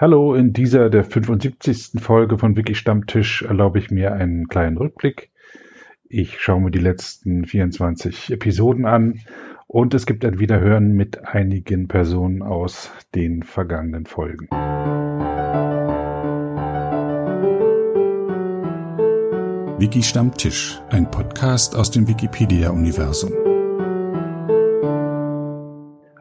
Hallo, in dieser der 75. Folge von Wiki Stammtisch erlaube ich mir einen kleinen Rückblick. Ich schaue mir die letzten 24 Episoden an und es gibt ein Wiederhören mit einigen Personen aus den vergangenen Folgen. Wiki Stammtisch, ein Podcast aus dem Wikipedia-Universum.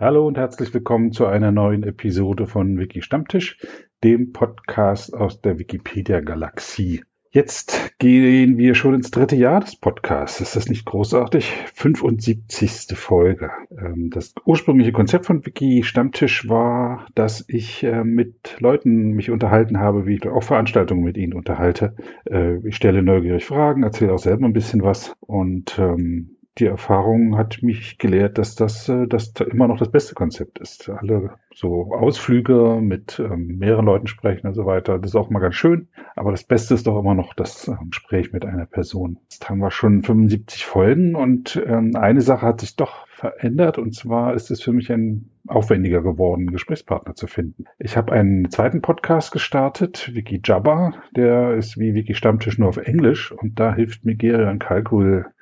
Hallo und herzlich willkommen zu einer neuen Episode von Wiki Stammtisch, dem Podcast aus der Wikipedia-Galaxie. Jetzt gehen wir schon ins dritte Jahr des Podcasts. Ist das nicht großartig? 75. Folge. Ähm, das ursprüngliche Konzept von Wiki Stammtisch war, dass ich äh, mit Leuten mich unterhalten habe, wie ich auch Veranstaltungen mit ihnen unterhalte. Äh, ich stelle neugierig Fragen, erzähle auch selber ein bisschen was und ähm, die Erfahrung hat mich gelehrt, dass das, äh, das immer noch das beste Konzept ist. Alle so Ausflüge mit ähm, mehreren Leuten sprechen und so weiter, das ist auch mal ganz schön. Aber das Beste ist doch immer noch das äh, Gespräch mit einer Person. Jetzt haben wir schon 75 Folgen und ähm, eine Sache hat sich doch verändert und zwar ist es für mich ein aufwendiger geworden, Gesprächspartner zu finden. Ich habe einen zweiten Podcast gestartet, Wiki Jabba, der ist wie Wiki Stammtisch nur auf Englisch und da hilft Migerian Kalkul ähm,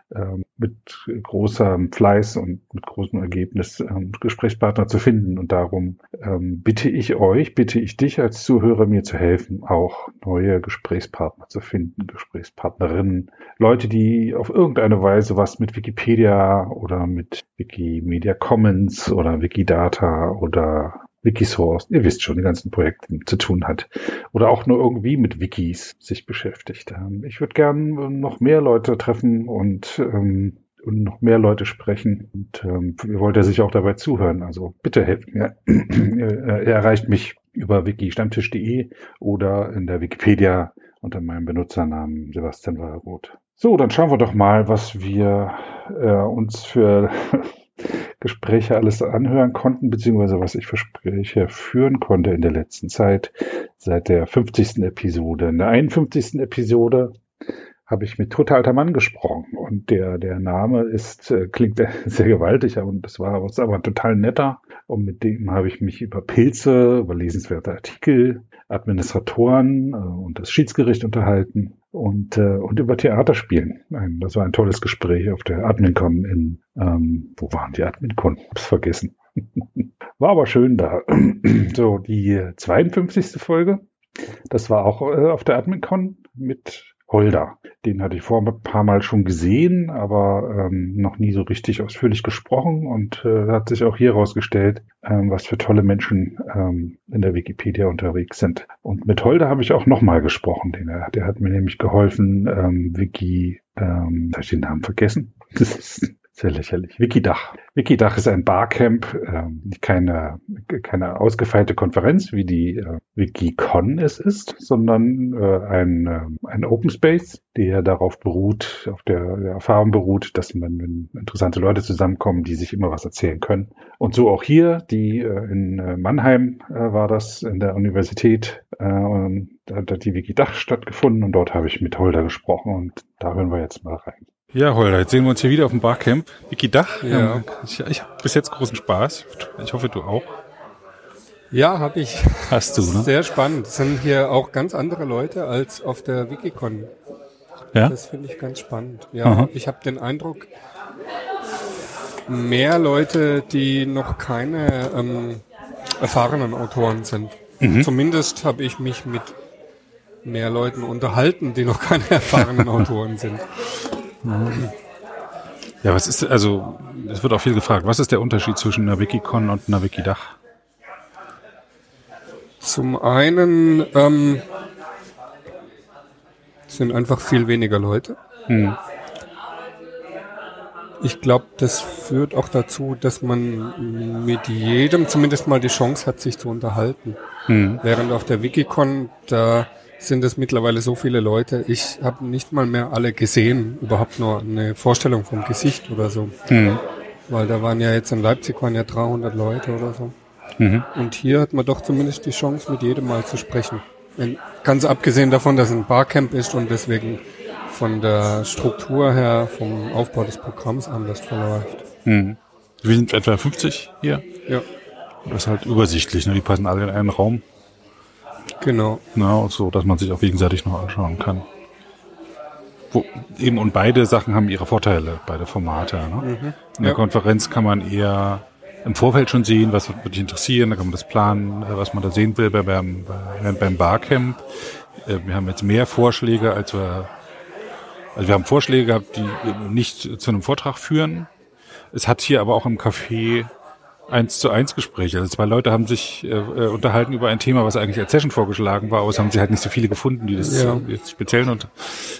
mit großem Fleiß und mit großem Ergebnis ähm, Gesprächspartner zu finden. Und darum ähm, bitte ich euch, bitte ich dich als Zuhörer, mir zu helfen, auch neue Gesprächspartner zu finden, Gesprächspartnerinnen, Leute, die auf irgendeine Weise was mit Wikipedia oder mit Wikimedia Commons oder Wikidata oder Wikisource, ihr wisst schon, die ganzen Projekte zu tun hat. Oder auch nur irgendwie mit Wikis sich beschäftigt. Ich würde gern noch mehr Leute treffen und, ähm, und noch mehr Leute sprechen. Und ähm, ihr wollt ja sicher auch dabei zuhören. Also bitte helft mir. ihr erreicht mich über wikistammtisch.de oder in der Wikipedia unter meinem Benutzernamen Sebastian Walroth. So, dann schauen wir doch mal, was wir äh, uns für Gespräche alles anhören konnten, beziehungsweise was ich für Gespräche führen konnte in der letzten Zeit, seit der 50. Episode. In der 51. Episode habe ich mit Total alter Mann gesprochen und der, der Name ist, äh, klingt sehr gewaltig, und das war was aber total netter und mit dem habe ich mich über Pilze, über lesenswerte Artikel, Administratoren äh, und das Schiedsgericht unterhalten und, äh, und über Theaterspielen. Ein, das war ein tolles Gespräch auf der AdminCon in, ähm, wo waren die AdminCon? Hab's vergessen. war aber schön da. so, die 52. Folge, das war auch äh, auf der AdminCon mit Holder. Den hatte ich vor ein paar Mal schon gesehen, aber ähm, noch nie so richtig ausführlich gesprochen und äh, hat sich auch hier herausgestellt, ähm, was für tolle Menschen ähm, in der Wikipedia unterwegs sind. Und mit Holder habe ich auch nochmal gesprochen. Den, der hat mir nämlich geholfen, ähm, Wiki, ähm, habe ich den Namen vergessen? Sehr lächerlich. Wikidach. Wikidach ist ein Barcamp, äh, keine, keine ausgefeilte Konferenz, wie die äh, Wikicon es ist, sondern äh, ein, äh, ein Open Space, der darauf beruht, auf der, der Erfahrung beruht, dass man, wenn interessante Leute zusammenkommen, die sich immer was erzählen können. Und so auch hier, die äh, in äh, Mannheim äh, war das, in der Universität, äh, und da hat die Wikidach stattgefunden und dort habe ich mit Holder gesprochen und da hören wir jetzt mal rein. Ja, Holder, jetzt sehen wir uns hier wieder auf dem Barcamp. Wiki Dach. Ja. Ähm, ich, ich habe bis jetzt großen Spaß. Ich hoffe, du auch. Ja, habe ich. Hast du, ne? Sehr spannend. Es sind hier auch ganz andere Leute als auf der Wikicon. Ja? Das finde ich ganz spannend. Ja, Aha. ich habe den Eindruck, mehr Leute, die noch keine ähm, erfahrenen Autoren sind. Mhm. Zumindest habe ich mich mit mehr Leuten unterhalten, die noch keine erfahrenen Autoren sind. Ja, was ist, also, es wird auch viel gefragt, was ist der Unterschied zwischen einer Wikicon und einer Wikidach? Zum einen ähm, sind einfach viel weniger Leute. Hm. Ich glaube, das führt auch dazu, dass man mit jedem zumindest mal die Chance hat, sich zu unterhalten. Hm. Während auf der Wikicon, da sind es mittlerweile so viele Leute. Ich habe nicht mal mehr alle gesehen, überhaupt nur eine Vorstellung vom Gesicht oder so. Mhm. Weil da waren ja jetzt in Leipzig waren ja 300 Leute oder so. Mhm. Und hier hat man doch zumindest die Chance, mit jedem mal zu sprechen. Ganz abgesehen davon, dass es ein Barcamp ist und deswegen von der Struktur her, vom Aufbau des Programms anders verläuft. Mhm. Wir sind etwa 50 hier. Ja. Das ist halt übersichtlich, ne? die passen alle in einen Raum. Genau. Na, so, dass man sich auch gegenseitig noch anschauen kann. Wo, eben, und beide Sachen haben ihre Vorteile, beide Formate. Ne? Mhm. In der ja. Konferenz kann man eher im Vorfeld schon sehen, was würde dich interessieren, da kann man das planen, äh, was man da sehen will beim, beim, beim Barcamp. Äh, wir haben jetzt mehr Vorschläge, als wir, also wir haben Vorschläge gehabt, die nicht zu einem Vortrag führen. Es hat hier aber auch im Café eins zu eins Gespräche. Also zwei Leute haben sich äh, äh, unterhalten über ein Thema, was eigentlich als Session vorgeschlagen war, aber es haben sie halt nicht so viele gefunden, die das ja. jetzt speziell und,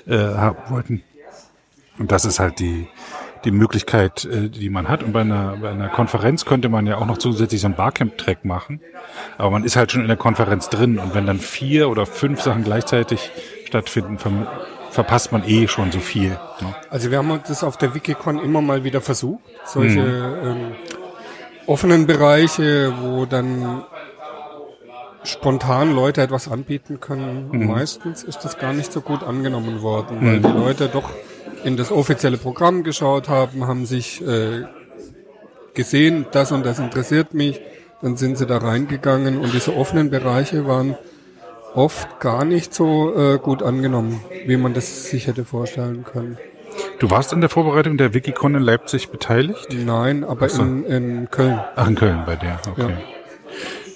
äh, haben wollten. Und das ist halt die, die Möglichkeit, äh, die man hat. Und bei einer, bei einer Konferenz könnte man ja auch noch zusätzlich so einen Barcamp-Track machen. Aber man ist halt schon in der Konferenz drin. Und wenn dann vier oder fünf Sachen gleichzeitig stattfinden, ver verpasst man eh schon so viel. Ne? Also wir haben das auf der Wikicon immer mal wieder versucht, solche mhm. ähm, offenen Bereiche, wo dann spontan Leute etwas anbieten können. Mhm. Meistens ist das gar nicht so gut angenommen worden, weil mhm. die Leute doch in das offizielle Programm geschaut haben, haben sich äh, gesehen, das und das interessiert mich, dann sind sie da reingegangen und diese offenen Bereiche waren oft gar nicht so äh, gut angenommen, wie man das sich hätte vorstellen können. Du warst in der Vorbereitung der Wikicon in Leipzig beteiligt? Nein, aber so. in, in Köln. Ach, in Köln bei der, okay. Ja.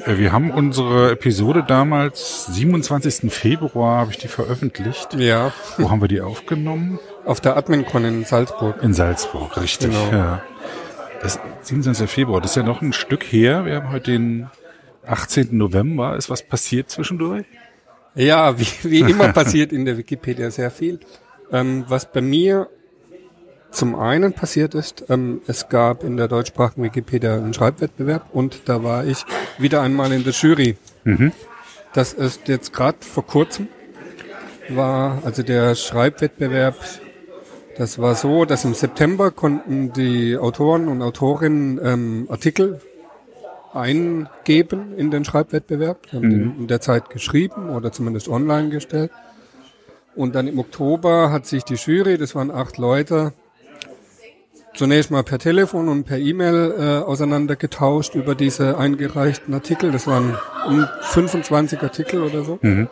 Äh, wir haben unsere Episode damals, 27. Februar habe ich die veröffentlicht. Ja. Wo haben wir die aufgenommen? Auf der AdminCon in Salzburg. In Salzburg, richtig. Genau. Ja. Das 27. Februar, das ist ja noch ein Stück her. Wir haben heute den 18. November. Ist was passiert zwischendurch? Ja, wie, wie immer passiert in der Wikipedia sehr viel. Ähm, was bei mir zum einen passiert ist, ähm, es gab in der deutschsprachigen Wikipedia einen Schreibwettbewerb und da war ich wieder einmal in der Jury. Mhm. Das ist jetzt gerade vor kurzem war, also der Schreibwettbewerb, das war so, dass im September konnten die Autoren und Autorinnen ähm, Artikel eingeben in den Schreibwettbewerb, die haben mhm. in der Zeit geschrieben oder zumindest online gestellt. Und dann im Oktober hat sich die Jury, das waren acht Leute, zunächst mal per Telefon und per E-Mail äh, auseinandergetauscht über diese eingereichten Artikel. Das waren um 25 Artikel oder so. Mhm.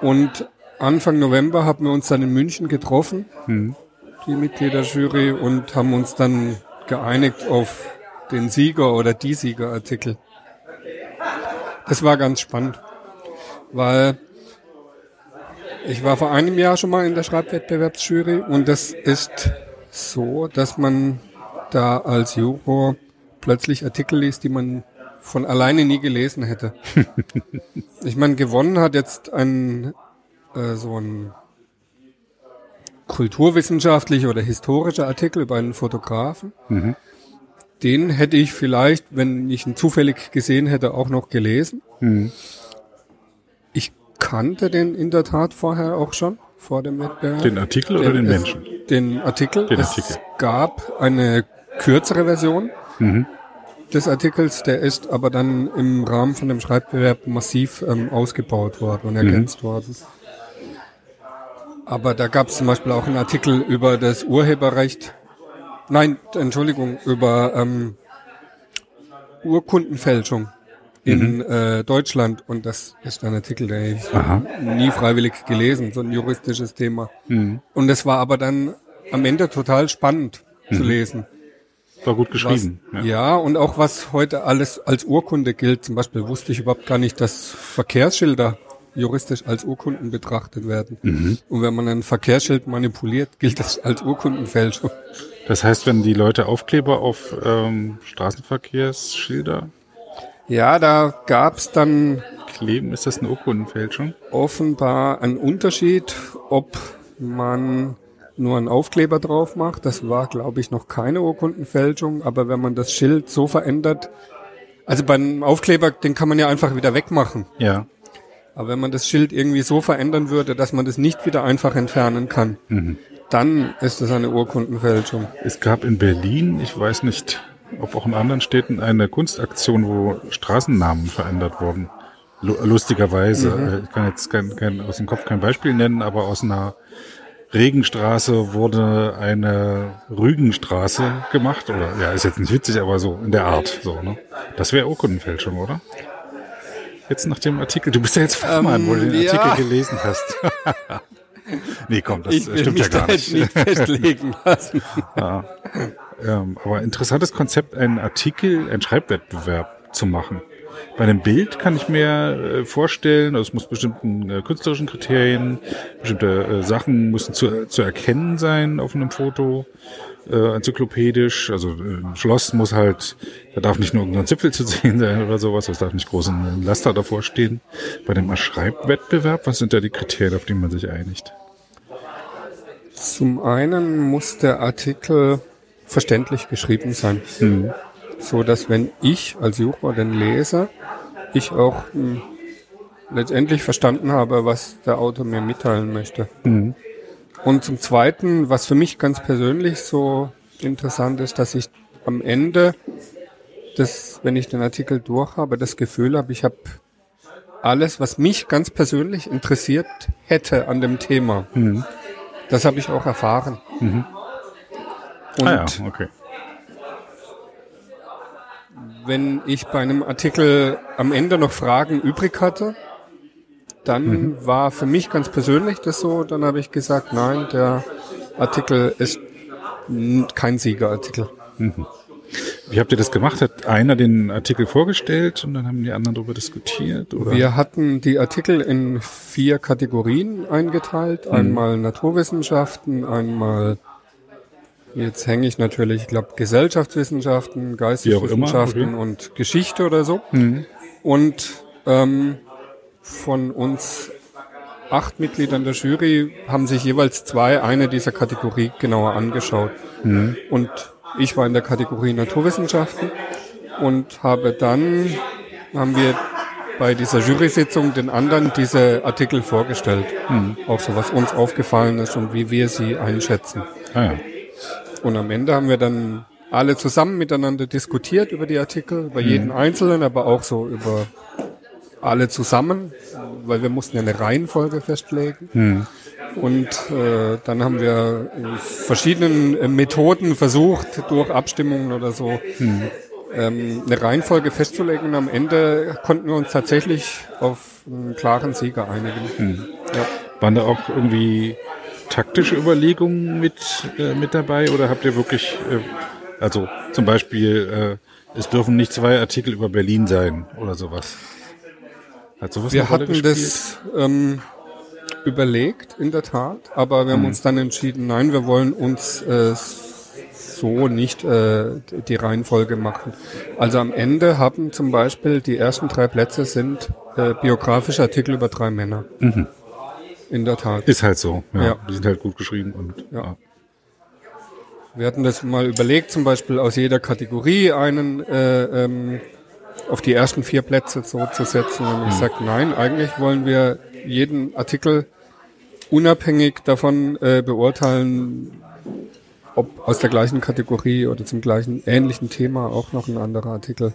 Und Anfang November haben wir uns dann in München getroffen, mhm. die Mitgliederjury, und haben uns dann geeinigt auf den Sieger oder die Siegerartikel. Das war ganz spannend, weil ich war vor einem Jahr schon mal in der Schreibwettbewerbsjury und das ist so, dass man da als Juror plötzlich Artikel liest, die man von alleine nie gelesen hätte. ich meine, gewonnen hat jetzt ein äh, so ein kulturwissenschaftlicher oder historischer Artikel über einen Fotografen. Mhm. Den hätte ich vielleicht, wenn ich ihn zufällig gesehen hätte, auch noch gelesen. Mhm. Kannte den in der Tat vorher auch schon vor dem Wettbewerb. Den Artikel oder den, den Menschen? Den Artikel. Den es Artikel. gab eine kürzere Version mhm. des Artikels, der ist aber dann im Rahmen von dem Schreibbewerb massiv ähm, ausgebaut worden und ergänzt mhm. worden. Aber da gab es zum Beispiel auch einen Artikel über das Urheberrecht. Nein, Entschuldigung, über ähm, Urkundenfälschung in mhm. äh, Deutschland und das ist ein Artikel, den ich nie freiwillig gelesen, so ein juristisches Thema. Mhm. Und es war aber dann am Ende total spannend mhm. zu lesen. War gut geschrieben. Was, ja. ja, und auch was heute alles als Urkunde gilt. Zum Beispiel wusste ich überhaupt gar nicht, dass Verkehrsschilder juristisch als Urkunden betrachtet werden. Mhm. Und wenn man ein Verkehrsschild manipuliert, gilt das als Urkundenfälschung. Das heißt, wenn die Leute Aufkleber auf ähm, Straßenverkehrsschilder ja, da gab's dann. Kleben, ist das eine Urkundenfälschung? Offenbar ein Unterschied, ob man nur einen Aufkleber drauf macht. Das war, glaube ich, noch keine Urkundenfälschung, aber wenn man das Schild so verändert, also beim Aufkleber, den kann man ja einfach wieder wegmachen. Ja. Aber wenn man das Schild irgendwie so verändern würde, dass man das nicht wieder einfach entfernen kann, mhm. dann ist das eine Urkundenfälschung. Es gab in Berlin, ich weiß nicht, ob auch in anderen Städten eine Kunstaktion, wo Straßennamen verändert wurden. Lustigerweise. Mhm. Äh, ich kann jetzt kein, kein, aus dem Kopf kein Beispiel nennen, aber aus einer Regenstraße wurde eine Rügenstraße gemacht. Oder ja, ist jetzt nicht witzig, aber so in der Art. So, ne? Das wäre Urkundenfälschung, oder? Jetzt nach dem Artikel. Du bist ja jetzt Fachmann, ähm, wo du den ja. Artikel gelesen hast. nee, komm, das ich stimmt ja gar nicht. nicht festlegen lassen. ja. Ähm, aber interessantes Konzept, einen Artikel, einen Schreibwettbewerb zu machen. Bei einem Bild kann ich mir äh, vorstellen, also es muss bestimmten äh, künstlerischen Kriterien, bestimmte äh, Sachen müssen zu, zu erkennen sein auf einem Foto, äh, enzyklopädisch. Also äh, ein Schloss muss halt, da darf nicht nur irgendein Zipfel zu sehen sein oder sowas, es darf nicht groß ein Laster davor stehen. Bei dem Schreibwettbewerb, was sind da die Kriterien, auf die man sich einigt? Zum einen muss der Artikel verständlich geschrieben sein. Mhm. So dass wenn ich als Juror den lese, ich auch mh, hm, letztendlich verstanden habe, was der Autor mir mitteilen möchte. Mhm. Und zum Zweiten, was für mich ganz persönlich so interessant ist, dass ich am Ende, das, wenn ich den Artikel durch habe, das Gefühl habe, ich habe alles, was mich ganz persönlich interessiert hätte an dem Thema. Mhm. Das habe ich auch erfahren. Mhm. Und ah ja, okay. wenn ich bei einem Artikel am Ende noch Fragen übrig hatte, dann mhm. war für mich ganz persönlich das so, dann habe ich gesagt, nein, der Artikel ist kein Siegerartikel. Mhm. Wie habt ihr das gemacht? Hat einer den Artikel vorgestellt und dann haben die anderen darüber diskutiert? Oder? Wir hatten die Artikel in vier Kategorien eingeteilt. Mhm. Einmal Naturwissenschaften, einmal Jetzt hänge ich natürlich, ich glaube, Gesellschaftswissenschaften, Geisteswissenschaften okay. und Geschichte oder so. Mhm. Und ähm, von uns acht Mitgliedern der Jury haben sich jeweils zwei eine dieser Kategorie genauer angeschaut. Mhm. Und ich war in der Kategorie Naturwissenschaften und habe dann, haben wir bei dieser Jury-Sitzung den anderen diese Artikel vorgestellt. Mhm. Auch so, was uns aufgefallen ist und wie wir sie einschätzen. Ah ja. Und am Ende haben wir dann alle zusammen miteinander diskutiert über die Artikel, über jeden mhm. einzelnen, aber auch so über alle zusammen, weil wir mussten ja eine Reihenfolge festlegen. Mhm. Und äh, dann haben wir in verschiedenen äh, Methoden versucht, durch Abstimmungen oder so, mhm. ähm, eine Reihenfolge festzulegen. Und am Ende konnten wir uns tatsächlich auf einen klaren Sieger einigen. Mhm. Ja. Waren da auch irgendwie taktische Überlegungen mit, äh, mit dabei oder habt ihr wirklich, äh, also zum Beispiel, äh, es dürfen nicht zwei Artikel über Berlin sein oder sowas? Hat sowas wir hatten gespielt? das ähm, überlegt, in der Tat, aber wir haben mhm. uns dann entschieden, nein, wir wollen uns äh, so nicht äh, die Reihenfolge machen. Also am Ende haben zum Beispiel die ersten drei Plätze sind äh, biografische Artikel über drei Männer. Mhm. In der Tat. Ist halt so. Ja, ja. Die sind halt gut geschrieben und ja. ja. Wir hatten das mal überlegt, zum Beispiel aus jeder Kategorie einen äh, ähm, auf die ersten vier Plätze so zu setzen. Und ich hm. sage, nein, eigentlich wollen wir jeden Artikel unabhängig davon äh, beurteilen, ob aus der gleichen Kategorie oder zum gleichen ähnlichen Thema auch noch ein anderer Artikel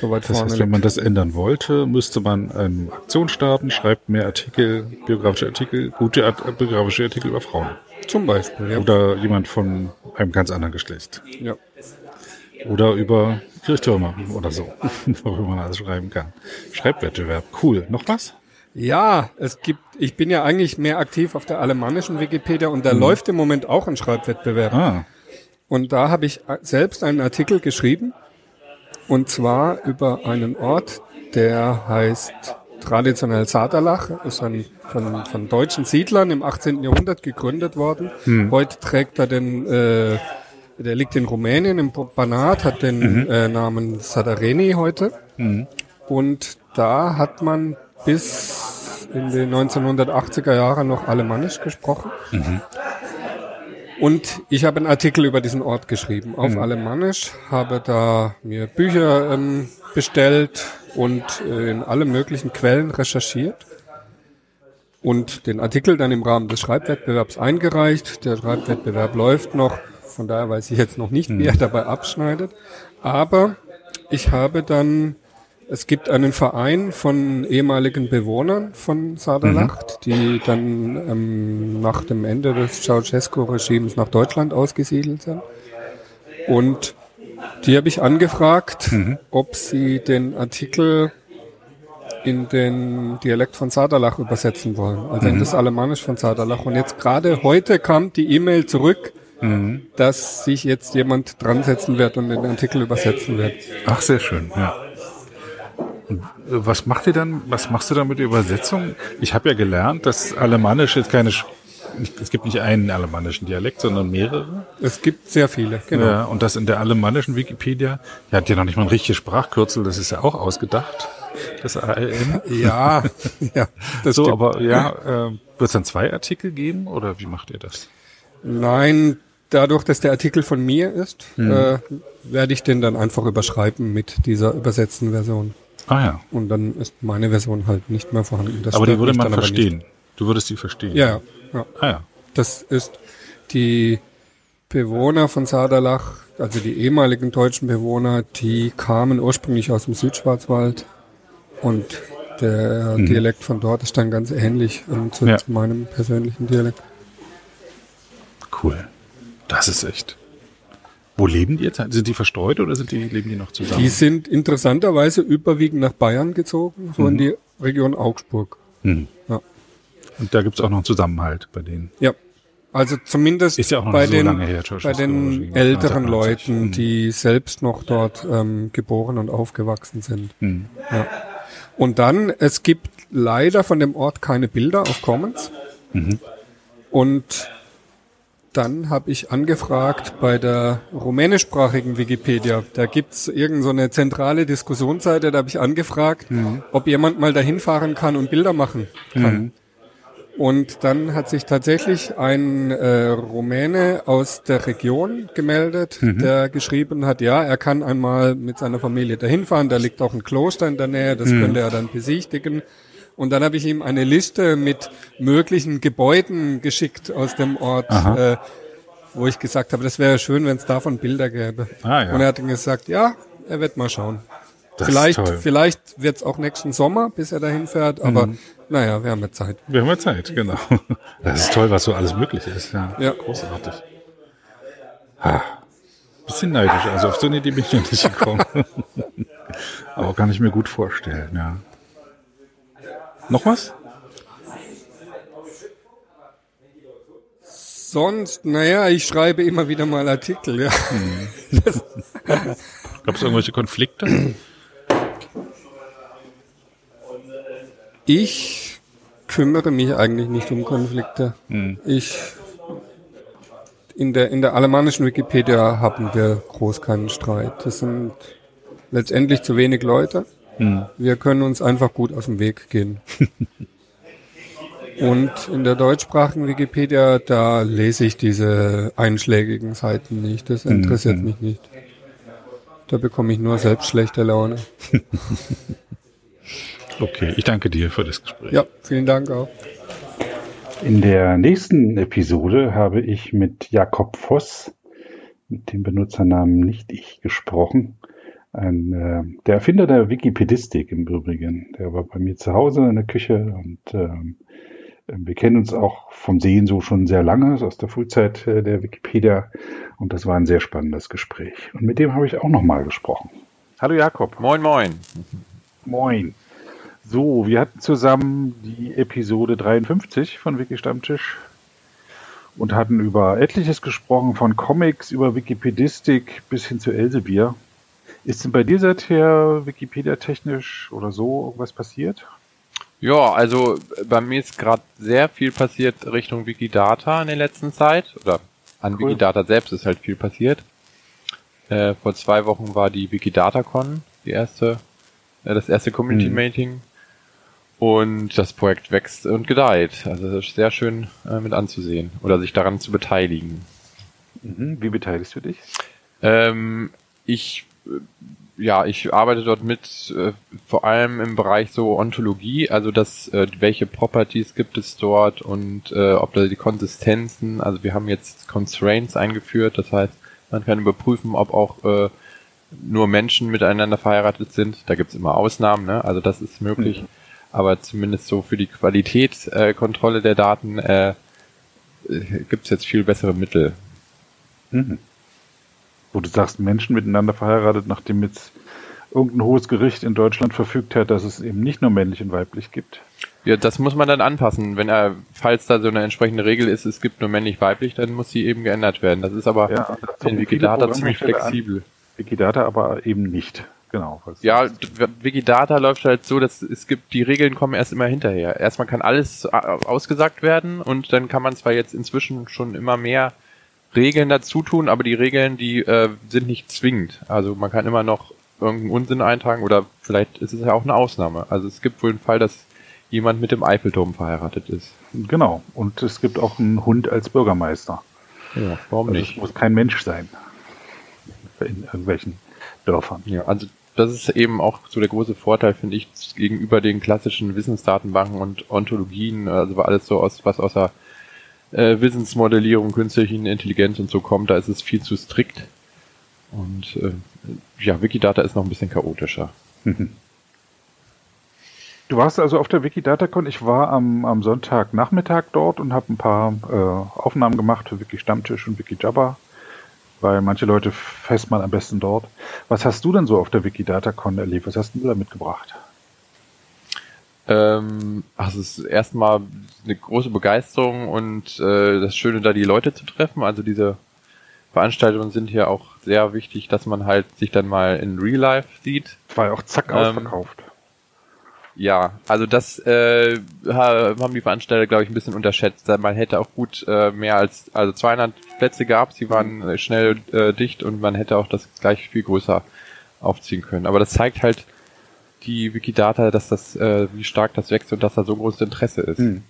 so weit das heißt, wenn man das ändern wollte, müsste man eine Aktion starten, schreibt mehr Artikel, biografische Artikel, gute Art, biografische Artikel über Frauen. Zum Beispiel, ja. Oder jemand von einem ganz anderen Geschlecht. Ja. Oder über Kirchtürme oder so, worüber man alles schreiben kann. Schreibwettbewerb, cool. Noch was? Ja, es gibt, ich bin ja eigentlich mehr aktiv auf der alemannischen Wikipedia und da mhm. läuft im Moment auch ein Schreibwettbewerb. Ah. Und da habe ich selbst einen Artikel geschrieben und zwar über einen Ort, der heißt traditionell Saderlach, ist ein, von, von deutschen Siedlern im 18. Jahrhundert gegründet worden. Hm. Heute trägt er den, äh, der liegt in Rumänien, im Banat, hat den mhm. äh, Namen Sadareni heute. Mhm. Und da hat man bis in den 1980er Jahren noch Alemannisch gesprochen. Mhm. Und ich habe einen Artikel über diesen Ort geschrieben auf mhm. Alemannisch, habe da mir Bücher ähm, bestellt und äh, in alle möglichen Quellen recherchiert und den Artikel dann im Rahmen des Schreibwettbewerbs eingereicht. Der Schreibwettbewerb läuft noch, von daher weiß ich jetzt noch nicht, mhm. wie er dabei abschneidet. Aber ich habe dann es gibt einen Verein von ehemaligen Bewohnern von Saderlacht, mhm. die dann ähm, nach dem Ende des Ceausescu-Regimes nach Deutschland ausgesiedelt sind. Und die habe ich angefragt, mhm. ob sie den Artikel in den Dialekt von Saderlach übersetzen wollen, also mhm. in das Alemannisch von Saderlach. Und jetzt gerade heute kam die E-Mail zurück, mhm. dass sich jetzt jemand dran setzen wird und den Artikel übersetzen wird. Ach, sehr schön, ja. Und was macht ihr dann, was machst du dann mit der Übersetzung? Ich habe ja gelernt, dass Alemannisch jetzt keine es gibt nicht einen alemannischen Dialekt, sondern mehrere. Es gibt sehr viele, genau. Ja, und das in der alemannischen Wikipedia, die hat ja noch nicht mal ein richtiges Sprachkürzel, das ist ja auch ausgedacht. Das ALM. Ja, ja. Das so, stimmt. aber ja, äh, wird es dann zwei Artikel geben oder wie macht ihr das? Nein, dadurch, dass der Artikel von mir ist, hm. äh, werde ich den dann einfach überschreiben mit dieser übersetzten Version. Ah ja. Und dann ist meine Version halt nicht mehr vorhanden. Das aber die würde man verstehen. Du würdest die verstehen. Ja, ja. Ah ja. Das ist die Bewohner von Saderlach, also die ehemaligen deutschen Bewohner, die kamen ursprünglich aus dem Südschwarzwald und der mhm. Dialekt von dort ist dann ganz ähnlich ähm, zu, ja. zu meinem persönlichen Dialekt. Cool. Das ist echt. Wo leben die jetzt? Sind die verstreut oder sind die, leben die noch zusammen? Die sind interessanterweise überwiegend nach Bayern gezogen, so mhm. in die Region Augsburg. Mhm. Ja. Und da gibt's auch noch einen Zusammenhalt bei denen. Ja. Also zumindest ja bei, so den, her, bei den älteren Leuten, mhm. die selbst noch dort ähm, geboren und aufgewachsen sind. Mhm. Ja. Und dann, es gibt leider von dem Ort keine Bilder auf Commons. Mhm. Und dann habe ich angefragt bei der rumänischsprachigen Wikipedia. Da gibt's irgend so eine zentrale Diskussionsseite, da habe ich angefragt, mhm. ob jemand mal dahin fahren kann und Bilder machen kann. Mhm. Und dann hat sich tatsächlich ein äh, Rumäne aus der Region gemeldet, mhm. der geschrieben hat, ja, er kann einmal mit seiner Familie dahin fahren, da liegt auch ein Kloster in der Nähe, das mhm. könnte er dann besichtigen. Und dann habe ich ihm eine Liste mit möglichen Gebäuden geschickt aus dem Ort, äh, wo ich gesagt habe, das wäre schön, wenn es davon Bilder gäbe. Ah, ja. Und er hat dann gesagt, ja, er wird mal schauen. Das vielleicht vielleicht wird es auch nächsten Sommer, bis er dahin fährt, aber mhm. naja, wir haben ja Zeit. Wir haben ja Zeit, genau. Das ist toll, was so alles möglich ist. Ja, ja. großartig. Ha. Bisschen neidisch, also auf so eine Idee bin ich noch nicht gekommen. aber kann ich mir gut vorstellen, ja. Noch was? Sonst, naja, ich schreibe immer wieder mal Artikel, ja. Hm. Gab es irgendwelche Konflikte? Ich kümmere mich eigentlich nicht um Konflikte. Hm. Ich in der in der alemannischen Wikipedia haben wir groß keinen Streit. Das sind letztendlich zu wenig Leute. Hm. Wir können uns einfach gut aus dem Weg gehen. Und in der deutschsprachigen Wikipedia, da lese ich diese einschlägigen Seiten nicht. Das interessiert mhm. mich nicht. Da bekomme ich nur selbst schlechte Laune. okay, ich danke dir für das Gespräch. Ja, vielen Dank auch. In der nächsten Episode habe ich mit Jakob Voss, mit dem Benutzernamen nicht ich, gesprochen. Ein, äh, der Erfinder der Wikipedistik im Übrigen. Der war bei mir zu Hause in der Küche und ähm, wir kennen uns auch vom Sehen so schon sehr lange, aus der Frühzeit äh, der Wikipedia. Und das war ein sehr spannendes Gespräch. Und mit dem habe ich auch nochmal gesprochen. Hallo Jakob. Moin, moin. Moin. So, wir hatten zusammen die Episode 53 von Wiki Stammtisch und hatten über etliches gesprochen, von Comics über Wikipedistik bis hin zu Elsevier. Ist denn bei dir seither Wikipedia technisch oder so irgendwas passiert? Ja, also bei mir ist gerade sehr viel passiert Richtung Wikidata in der letzten Zeit. Oder an cool. Wikidata selbst ist halt viel passiert. Äh, vor zwei Wochen war die WikiDataCon, die erste, äh, das erste Community-Meeting. Mhm. Und das Projekt wächst und gedeiht. Also das ist sehr schön äh, mit anzusehen oder sich daran zu beteiligen. Mhm. Wie beteiligst du dich? Ähm, ich ja, ich arbeite dort mit, äh, vor allem im Bereich so Ontologie, also das, äh, welche Properties gibt es dort und äh, ob da die Konsistenzen, also wir haben jetzt Constraints eingeführt, das heißt, man kann überprüfen, ob auch äh, nur Menschen miteinander verheiratet sind. Da gibt's immer Ausnahmen, ne? also das ist möglich. Mhm. Aber zumindest so für die Qualitätskontrolle äh, der Daten äh, gibt's jetzt viel bessere Mittel. Mhm wo du sagst, Menschen miteinander verheiratet, nachdem jetzt irgendein hohes Gericht in Deutschland verfügt hat, dass es eben nicht nur männlich und weiblich gibt. Ja, das muss man dann anpassen. Wenn er, falls da so eine entsprechende Regel ist, es gibt nur männlich-weiblich, dann muss sie eben geändert werden. Das ist aber Ja, das in Wikidata ziemlich flexibel. Wikidata aber eben nicht. Genau. Ja, Wikidata läuft halt so, dass es gibt, die Regeln kommen erst immer hinterher. Erstmal kann alles ausgesagt werden und dann kann man zwar jetzt inzwischen schon immer mehr Regeln dazu tun, aber die Regeln, die äh, sind nicht zwingend. Also man kann immer noch irgendeinen Unsinn eintragen oder vielleicht ist es ja auch eine Ausnahme. Also es gibt wohl einen Fall, dass jemand mit dem Eiffelturm verheiratet ist. Genau. Und es gibt auch einen Hund als Bürgermeister. Ja, warum Also nicht? es muss kein Mensch sein. In irgendwelchen Dörfern. Ja, also das ist eben auch so der große Vorteil, finde ich, gegenüber den klassischen Wissensdatenbanken und Ontologien, also alles so aus, was aus der äh, Wissensmodellierung, künstlichen Intelligenz und so kommt, da ist es viel zu strikt. Und äh, ja, Wikidata ist noch ein bisschen chaotischer. Du warst also auf der Wikidatacon. Ich war am, am Sonntagnachmittag dort und habe ein paar äh, Aufnahmen gemacht für Wiki Stammtisch und Wiki Jabba, weil manche Leute fest man am besten dort. Was hast du denn so auf der Wikidatacon erlebt? Was hast du da mitgebracht? Ähm, also es ist erstmal eine große Begeisterung und äh, das Schöne, da die Leute zu treffen. Also diese Veranstaltungen sind hier auch sehr wichtig, dass man halt sich dann mal in Real Life sieht. War ja auch zack Ähm, ausverkauft. Ja, also das äh, ha- haben die Veranstalter, glaube ich, ein bisschen unterschätzt. Man hätte auch gut äh, mehr als, also 200 Plätze gab sie waren äh, schnell äh, dicht und man hätte auch das gleich viel größer aufziehen können. Aber das zeigt halt die Wikidata, dass das, äh, wie stark das wächst und dass da so großes Interesse ist. Hm.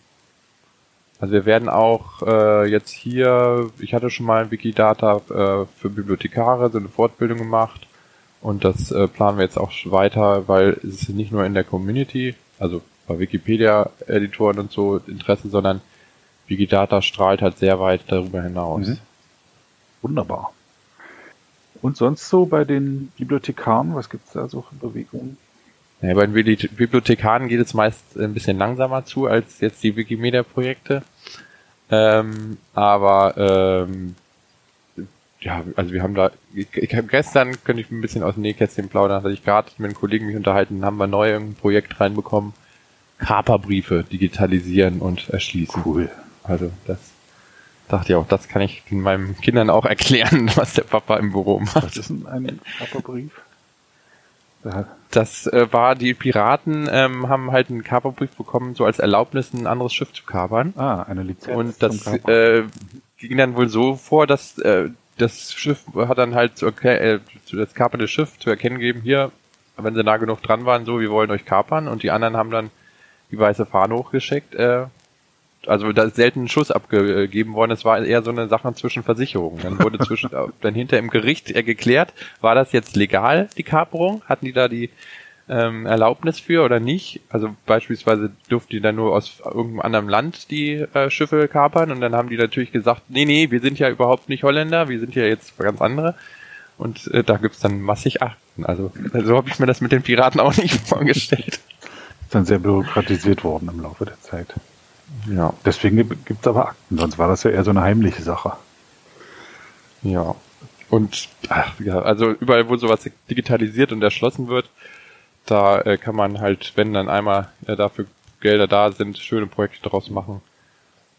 Also wir werden auch äh, jetzt hier, ich hatte schon mal ein Wikidata äh, für Bibliothekare, so eine Fortbildung gemacht und das äh, planen wir jetzt auch weiter, weil es ist nicht nur in der Community, also bei Wikipedia-Editoren und so Interesse, sondern Wikidata strahlt halt sehr weit darüber hinaus. Mhm. Wunderbar. Und sonst so bei den Bibliothekaren, was gibt's da so für Bewegungen? Ja, bei den Bibli- Bibliothekaren geht es meist ein bisschen langsamer zu als jetzt die Wikimedia-Projekte. Ähm, aber ähm, ja, also wir haben da, ich, gestern, könnte ich ein bisschen aus dem Nähkästchen plaudern, hatte ich gerade mit einem Kollegen mich unterhalten, haben wir neu ein Projekt reinbekommen, Kaperbriefe digitalisieren und erschließen. Cool. Also das dachte ich auch, das kann ich meinen Kindern auch erklären, was der Papa im Büro macht. Was ist denn ein Kaperbrief? Da, Das äh, war, die Piraten ähm, haben halt einen Kaperbrief bekommen, so als Erlaubnis, ein anderes Schiff zu kapern. ah, eine Lizenz. Und das äh, ging dann wohl so vor, dass äh, das Schiff hat dann halt zu, äh, zu das kapernde Schiff zu erkennen gegeben, hier, wenn sie nah genug dran waren, so, wir wollen euch kapern. Und die anderen haben dann die weiße Fahne hochgeschickt. Äh, also da ist selten ein Schuss abgegeben worden. Es war eher so eine Sache zwischen Versicherungen. Dann wurde zwischen dann hinter im Gericht äh, geklärt, war das jetzt legal, die Kaperung? Hatten die da die ähm, Erlaubnis für oder nicht? Also beispielsweise durften die dann nur aus irgendeinem anderen Land die äh, Schiffe kapern und dann haben die natürlich gesagt, nee, nee, wir sind ja überhaupt nicht Holländer, wir sind ja jetzt ganz andere. Und äh, da gibt's dann massig Achten. Also so habe ich mir das mit den Piraten auch nicht vorgestellt. ist dann sehr bürokratisiert worden im Laufe der Zeit. Ja. Deswegen gibt es aber Akten, sonst war das ja eher so eine heimliche Sache. Ja. Und ach, ja, also überall, wo sowas digitalisiert und erschlossen wird, da äh, kann man halt, wenn dann einmal äh, dafür Gelder da sind, schöne Projekte daraus machen.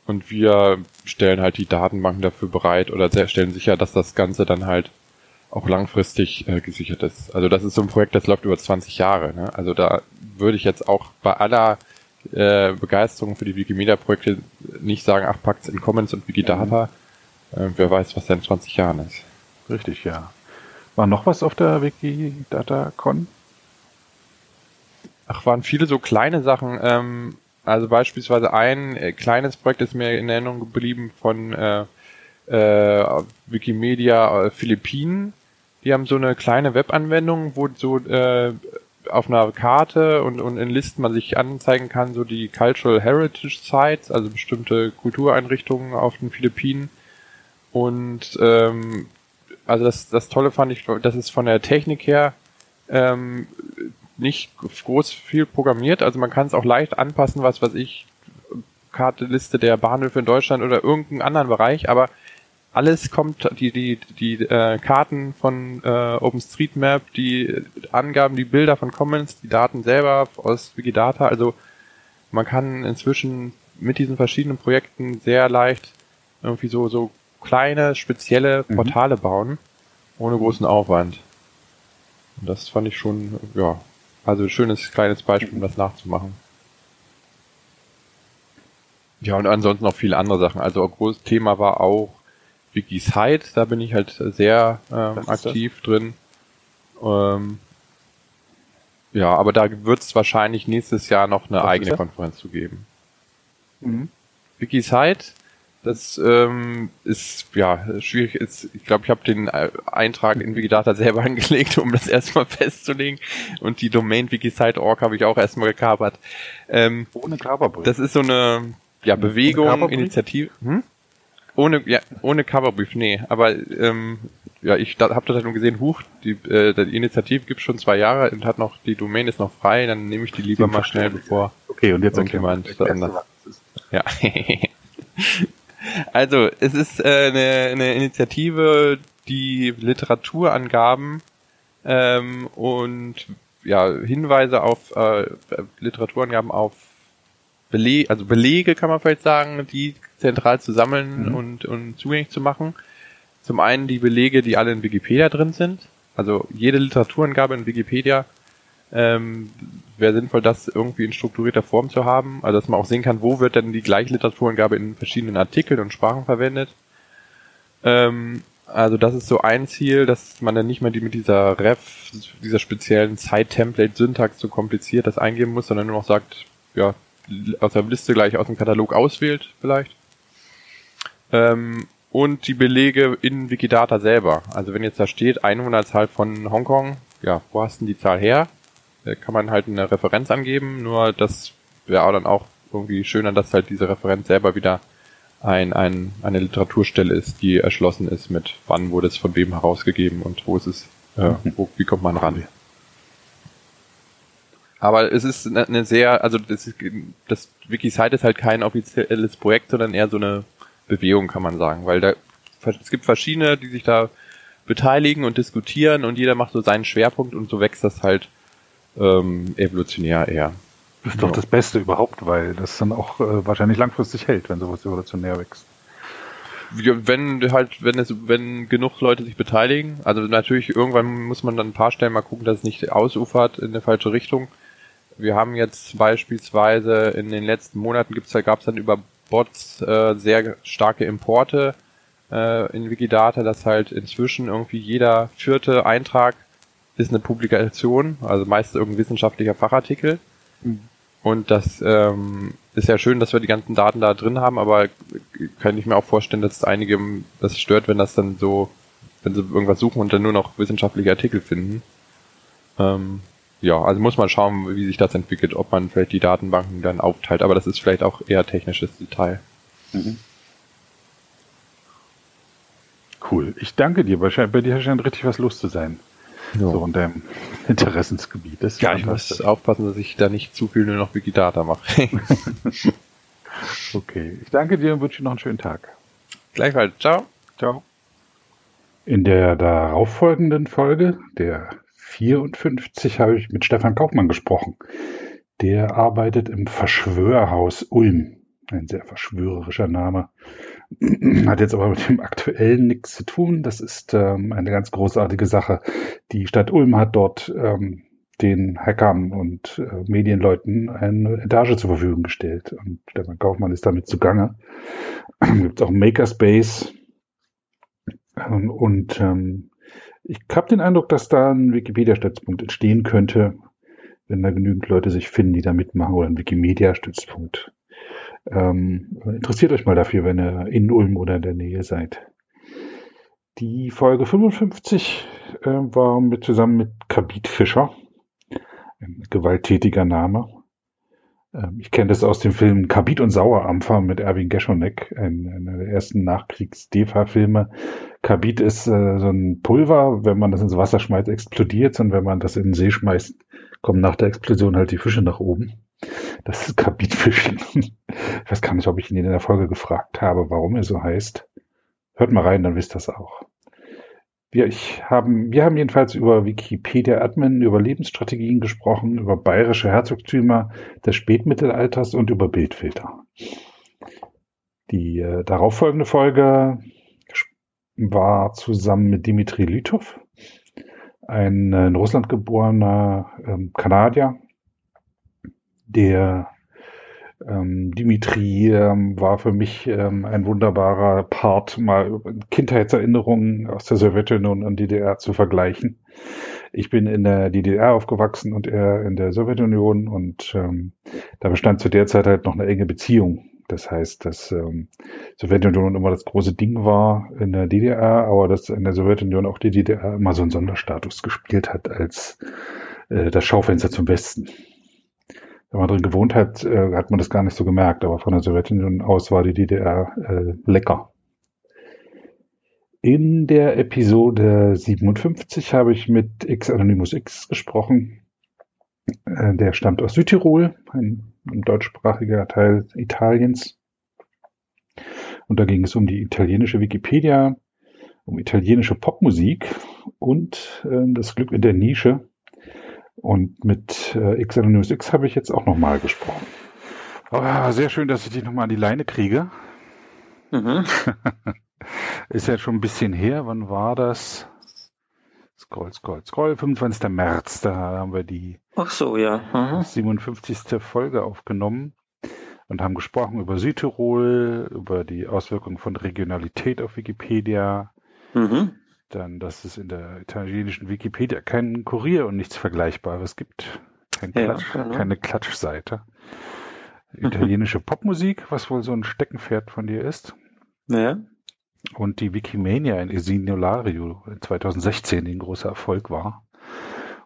Und wir stellen halt die Datenbanken dafür bereit oder stellen sicher, dass das Ganze dann halt auch langfristig äh, gesichert ist. Also das ist so ein Projekt, das läuft über 20 Jahre. Ne? Also da würde ich jetzt auch bei aller äh, Begeisterung für die Wikimedia-Projekte nicht sagen, ach, packt's in Commons und Wikidata. Äh, wer weiß, was da in 20 Jahren ist. Richtig, ja. War noch was auf der Wikidata-Con? Ach, waren viele so kleine Sachen. Ähm, also beispielsweise ein äh, kleines Projekt ist mir in Erinnerung geblieben von äh, äh, Wikimedia äh, Philippinen. Die haben so eine kleine Webanwendung, wo so äh, auf einer Karte und, und in Listen man sich anzeigen kann, so die Cultural Heritage Sites, also bestimmte Kultureinrichtungen auf den Philippinen. Und ähm, also das, das Tolle fand ich, das ist von der Technik her ähm, nicht groß viel programmiert, also man kann es auch leicht anpassen, was weiß ich, Karteliste der Bahnhöfe in Deutschland oder irgendeinen anderen Bereich, aber alles kommt, die, die, die äh, Karten von äh, OpenStreetMap, die Angaben, die Bilder von Commons, die Daten selber aus Wikidata. Also man kann inzwischen mit diesen verschiedenen Projekten sehr leicht irgendwie so, so kleine, spezielle mhm. Portale mhm. bauen, ohne großen Aufwand. Und das fand ich schon, ja, also ein schönes kleines Beispiel, um das nachzumachen. Ja, und ansonsten noch viele andere Sachen. Also ein großes Thema war auch Wikisite, da bin ich halt sehr ähm, aktiv das? drin. Ähm, ja, aber da wird es wahrscheinlich nächstes Jahr noch eine Was eigene Konferenz zu geben. Mhm. Wikisite, das ähm, ist ja schwierig. Ist, ich glaube, ich habe den äh, Eintrag in Wikidata selber angelegt, um das erstmal festzulegen. Und die Domain Wikisite.org habe ich auch erstmal gekapert. Ähm, Ohne Coverbrief. Das ist so eine ja, Bewegung, Initiative. Hm? Ohne, ja, ohne Coverbrief, nee. Aber ähm, ja, ich da, habe das halt nur gesehen, huch, die, äh, die Initiative gibt schon zwei Jahre und hat noch, die Domain ist noch frei, dann nehme ich die lieber mal schnell, bevor okay, und jetzt irgendjemand anders. Ja. also, es ist äh, eine, eine Initiative, die Literaturangaben ähm, und ja, Hinweise auf äh, Literaturangaben auf Belege, also Belege kann man vielleicht sagen, die zentral zu sammeln mhm. und, und zugänglich zu machen. Zum einen die Belege, die alle in Wikipedia drin sind. Also jede Literaturangabe in Wikipedia ähm, wäre sinnvoll, das irgendwie in strukturierter Form zu haben. Also dass man auch sehen kann, wo wird denn die gleiche Literaturangabe in verschiedenen Artikeln und Sprachen verwendet. Ähm, also das ist so ein Ziel, dass man dann nicht mehr die mit dieser Ref, dieser speziellen Zeit-Template-Syntax so kompliziert das eingeben muss, sondern nur noch sagt, ja, aus der Liste gleich aus dem Katalog auswählt, vielleicht. Ähm, und die Belege in Wikidata selber. Also wenn jetzt da steht Einwohnerzahl von Hongkong, ja, wo hast denn die Zahl her? Da kann man halt eine Referenz angeben, nur das wäre dann auch irgendwie schöner, dass halt diese Referenz selber wieder ein, ein, eine Literaturstelle ist, die erschlossen ist mit wann wurde es von wem herausgegeben und wo ist es, äh, wo, wie kommt man ran. Aber es ist eine sehr, also das, das Wikisite ist halt kein offizielles Projekt, sondern eher so eine Bewegung, kann man sagen, weil da es gibt verschiedene, die sich da beteiligen und diskutieren und jeder macht so seinen Schwerpunkt und so wächst das halt ähm, evolutionär eher. Das ist doch das Beste überhaupt, weil das dann auch äh, wahrscheinlich langfristig hält, wenn sowas evolutionär wächst. Wenn halt, wenn es, wenn genug Leute sich beteiligen, also natürlich irgendwann muss man dann ein paar Stellen mal gucken, dass es nicht ausufert in eine falsche Richtung wir haben jetzt beispielsweise in den letzten Monaten gibt's da gab es dann über Bots äh, sehr starke Importe äh, in Wikidata, dass halt inzwischen irgendwie jeder vierte Eintrag ist eine Publikation, also meist irgendein wissenschaftlicher Fachartikel. Mhm. Und das ähm, ist ja schön, dass wir die ganzen Daten da drin haben, aber kann ich mir auch vorstellen, dass einige das stört, wenn das dann so, wenn sie irgendwas suchen und dann nur noch wissenschaftliche Artikel finden. Ähm, ja, also muss man schauen, wie sich das entwickelt, ob man vielleicht die Datenbanken dann aufteilt, aber das ist vielleicht auch eher technisches Detail. Mhm. Cool. Ich danke dir. Bei dir scheint richtig was los zu sein. Ja. So in deinem Interessensgebiet. Das ja, ich muss aufpassen, dass ich da nicht zu viel nur noch Wikidata mache. okay. Ich danke dir und wünsche dir noch einen schönen Tag. Gleichfalls. Ciao. Ciao. In der darauffolgenden Folge, der 54 habe ich mit Stefan Kaufmann gesprochen. Der arbeitet im Verschwörhaus Ulm. Ein sehr verschwörerischer Name. Hat jetzt aber mit dem aktuellen nichts zu tun. Das ist ähm, eine ganz großartige Sache. Die Stadt Ulm hat dort ähm, den Hackern und äh, Medienleuten eine Etage zur Verfügung gestellt. Und Stefan Kaufmann ist damit zugange. Gibt auch Makerspace. Ähm, und ähm, ich habe den Eindruck, dass da ein Wikipedia-Stützpunkt entstehen könnte, wenn da genügend Leute sich finden, die da mitmachen, oder ein Wikimedia-Stützpunkt. Ähm, interessiert euch mal dafür, wenn ihr in Ulm oder in der Nähe seid. Die Folge 55 äh, war mit, zusammen mit Kabit Fischer, ein gewalttätiger Name. Ähm, ich kenne das aus dem Film Kabit und Sauerampfer mit Erwin Geschonek, einer der ersten Nachkriegs-DEFA-Filme. Kabit ist äh, so ein Pulver, wenn man das ins Wasser schmeißt, explodiert und wenn man das in den See schmeißt, kommen nach der Explosion halt die Fische nach oben. Das ist Kabitfisch. ich weiß gar nicht, ob ich ihn in der Folge gefragt habe, warum er so heißt. Hört mal rein, dann wisst ihr das auch. Wir, haben, wir haben jedenfalls über Wikipedia Admin, über Lebensstrategien gesprochen, über bayerische Herzogtümer des Spätmittelalters und über Bildfilter. Die äh, darauffolgende Folge war zusammen mit Dimitri Lütov, ein äh, in Russland geborener ähm, Kanadier, der ähm, Dimitri ähm, war für mich ähm, ein wunderbarer Part, mal Kindheitserinnerungen aus der Sowjetunion und DDR zu vergleichen. Ich bin in der DDR aufgewachsen und er in der Sowjetunion und ähm, da bestand zu der Zeit halt noch eine enge Beziehung. Das heißt, dass ähm, Sowjetunion immer das große Ding war in der DDR, aber dass in der Sowjetunion auch die DDR immer so einen Sonderstatus gespielt hat als äh, das Schaufenster zum Westen wenn man drin gewohnt hat, äh, hat man das gar nicht so gemerkt, aber von der Sowjetunion aus war die DDR äh, lecker. In der Episode 57 habe ich mit X Anonymous X gesprochen. Äh, der stammt aus Südtirol, ein, ein deutschsprachiger Teil Italiens. Und da ging es um die italienische Wikipedia, um italienische Popmusik und äh, das Glück in der Nische. Und mit äh, X Anonymous X habe ich jetzt auch nochmal gesprochen. Oh, sehr schön, dass ich dich nochmal an die Leine kriege. Mhm. Ist ja schon ein bisschen her. Wann war das? Scroll, scroll, scroll. 25. März. Da haben wir die Ach so, ja. Mhm. 57. Folge aufgenommen und haben gesprochen über Südtirol, über die Auswirkungen von Regionalität auf Wikipedia. Mhm dann, dass es in der italienischen Wikipedia keinen Kurier und nichts Vergleichbares gibt. Kein Klatsch, genau. Keine Klatschseite. Italienische Popmusik, was wohl so ein Steckenpferd von dir ist. Ja. Und die Wikimania in Esinolario 2016, die ein großer Erfolg war.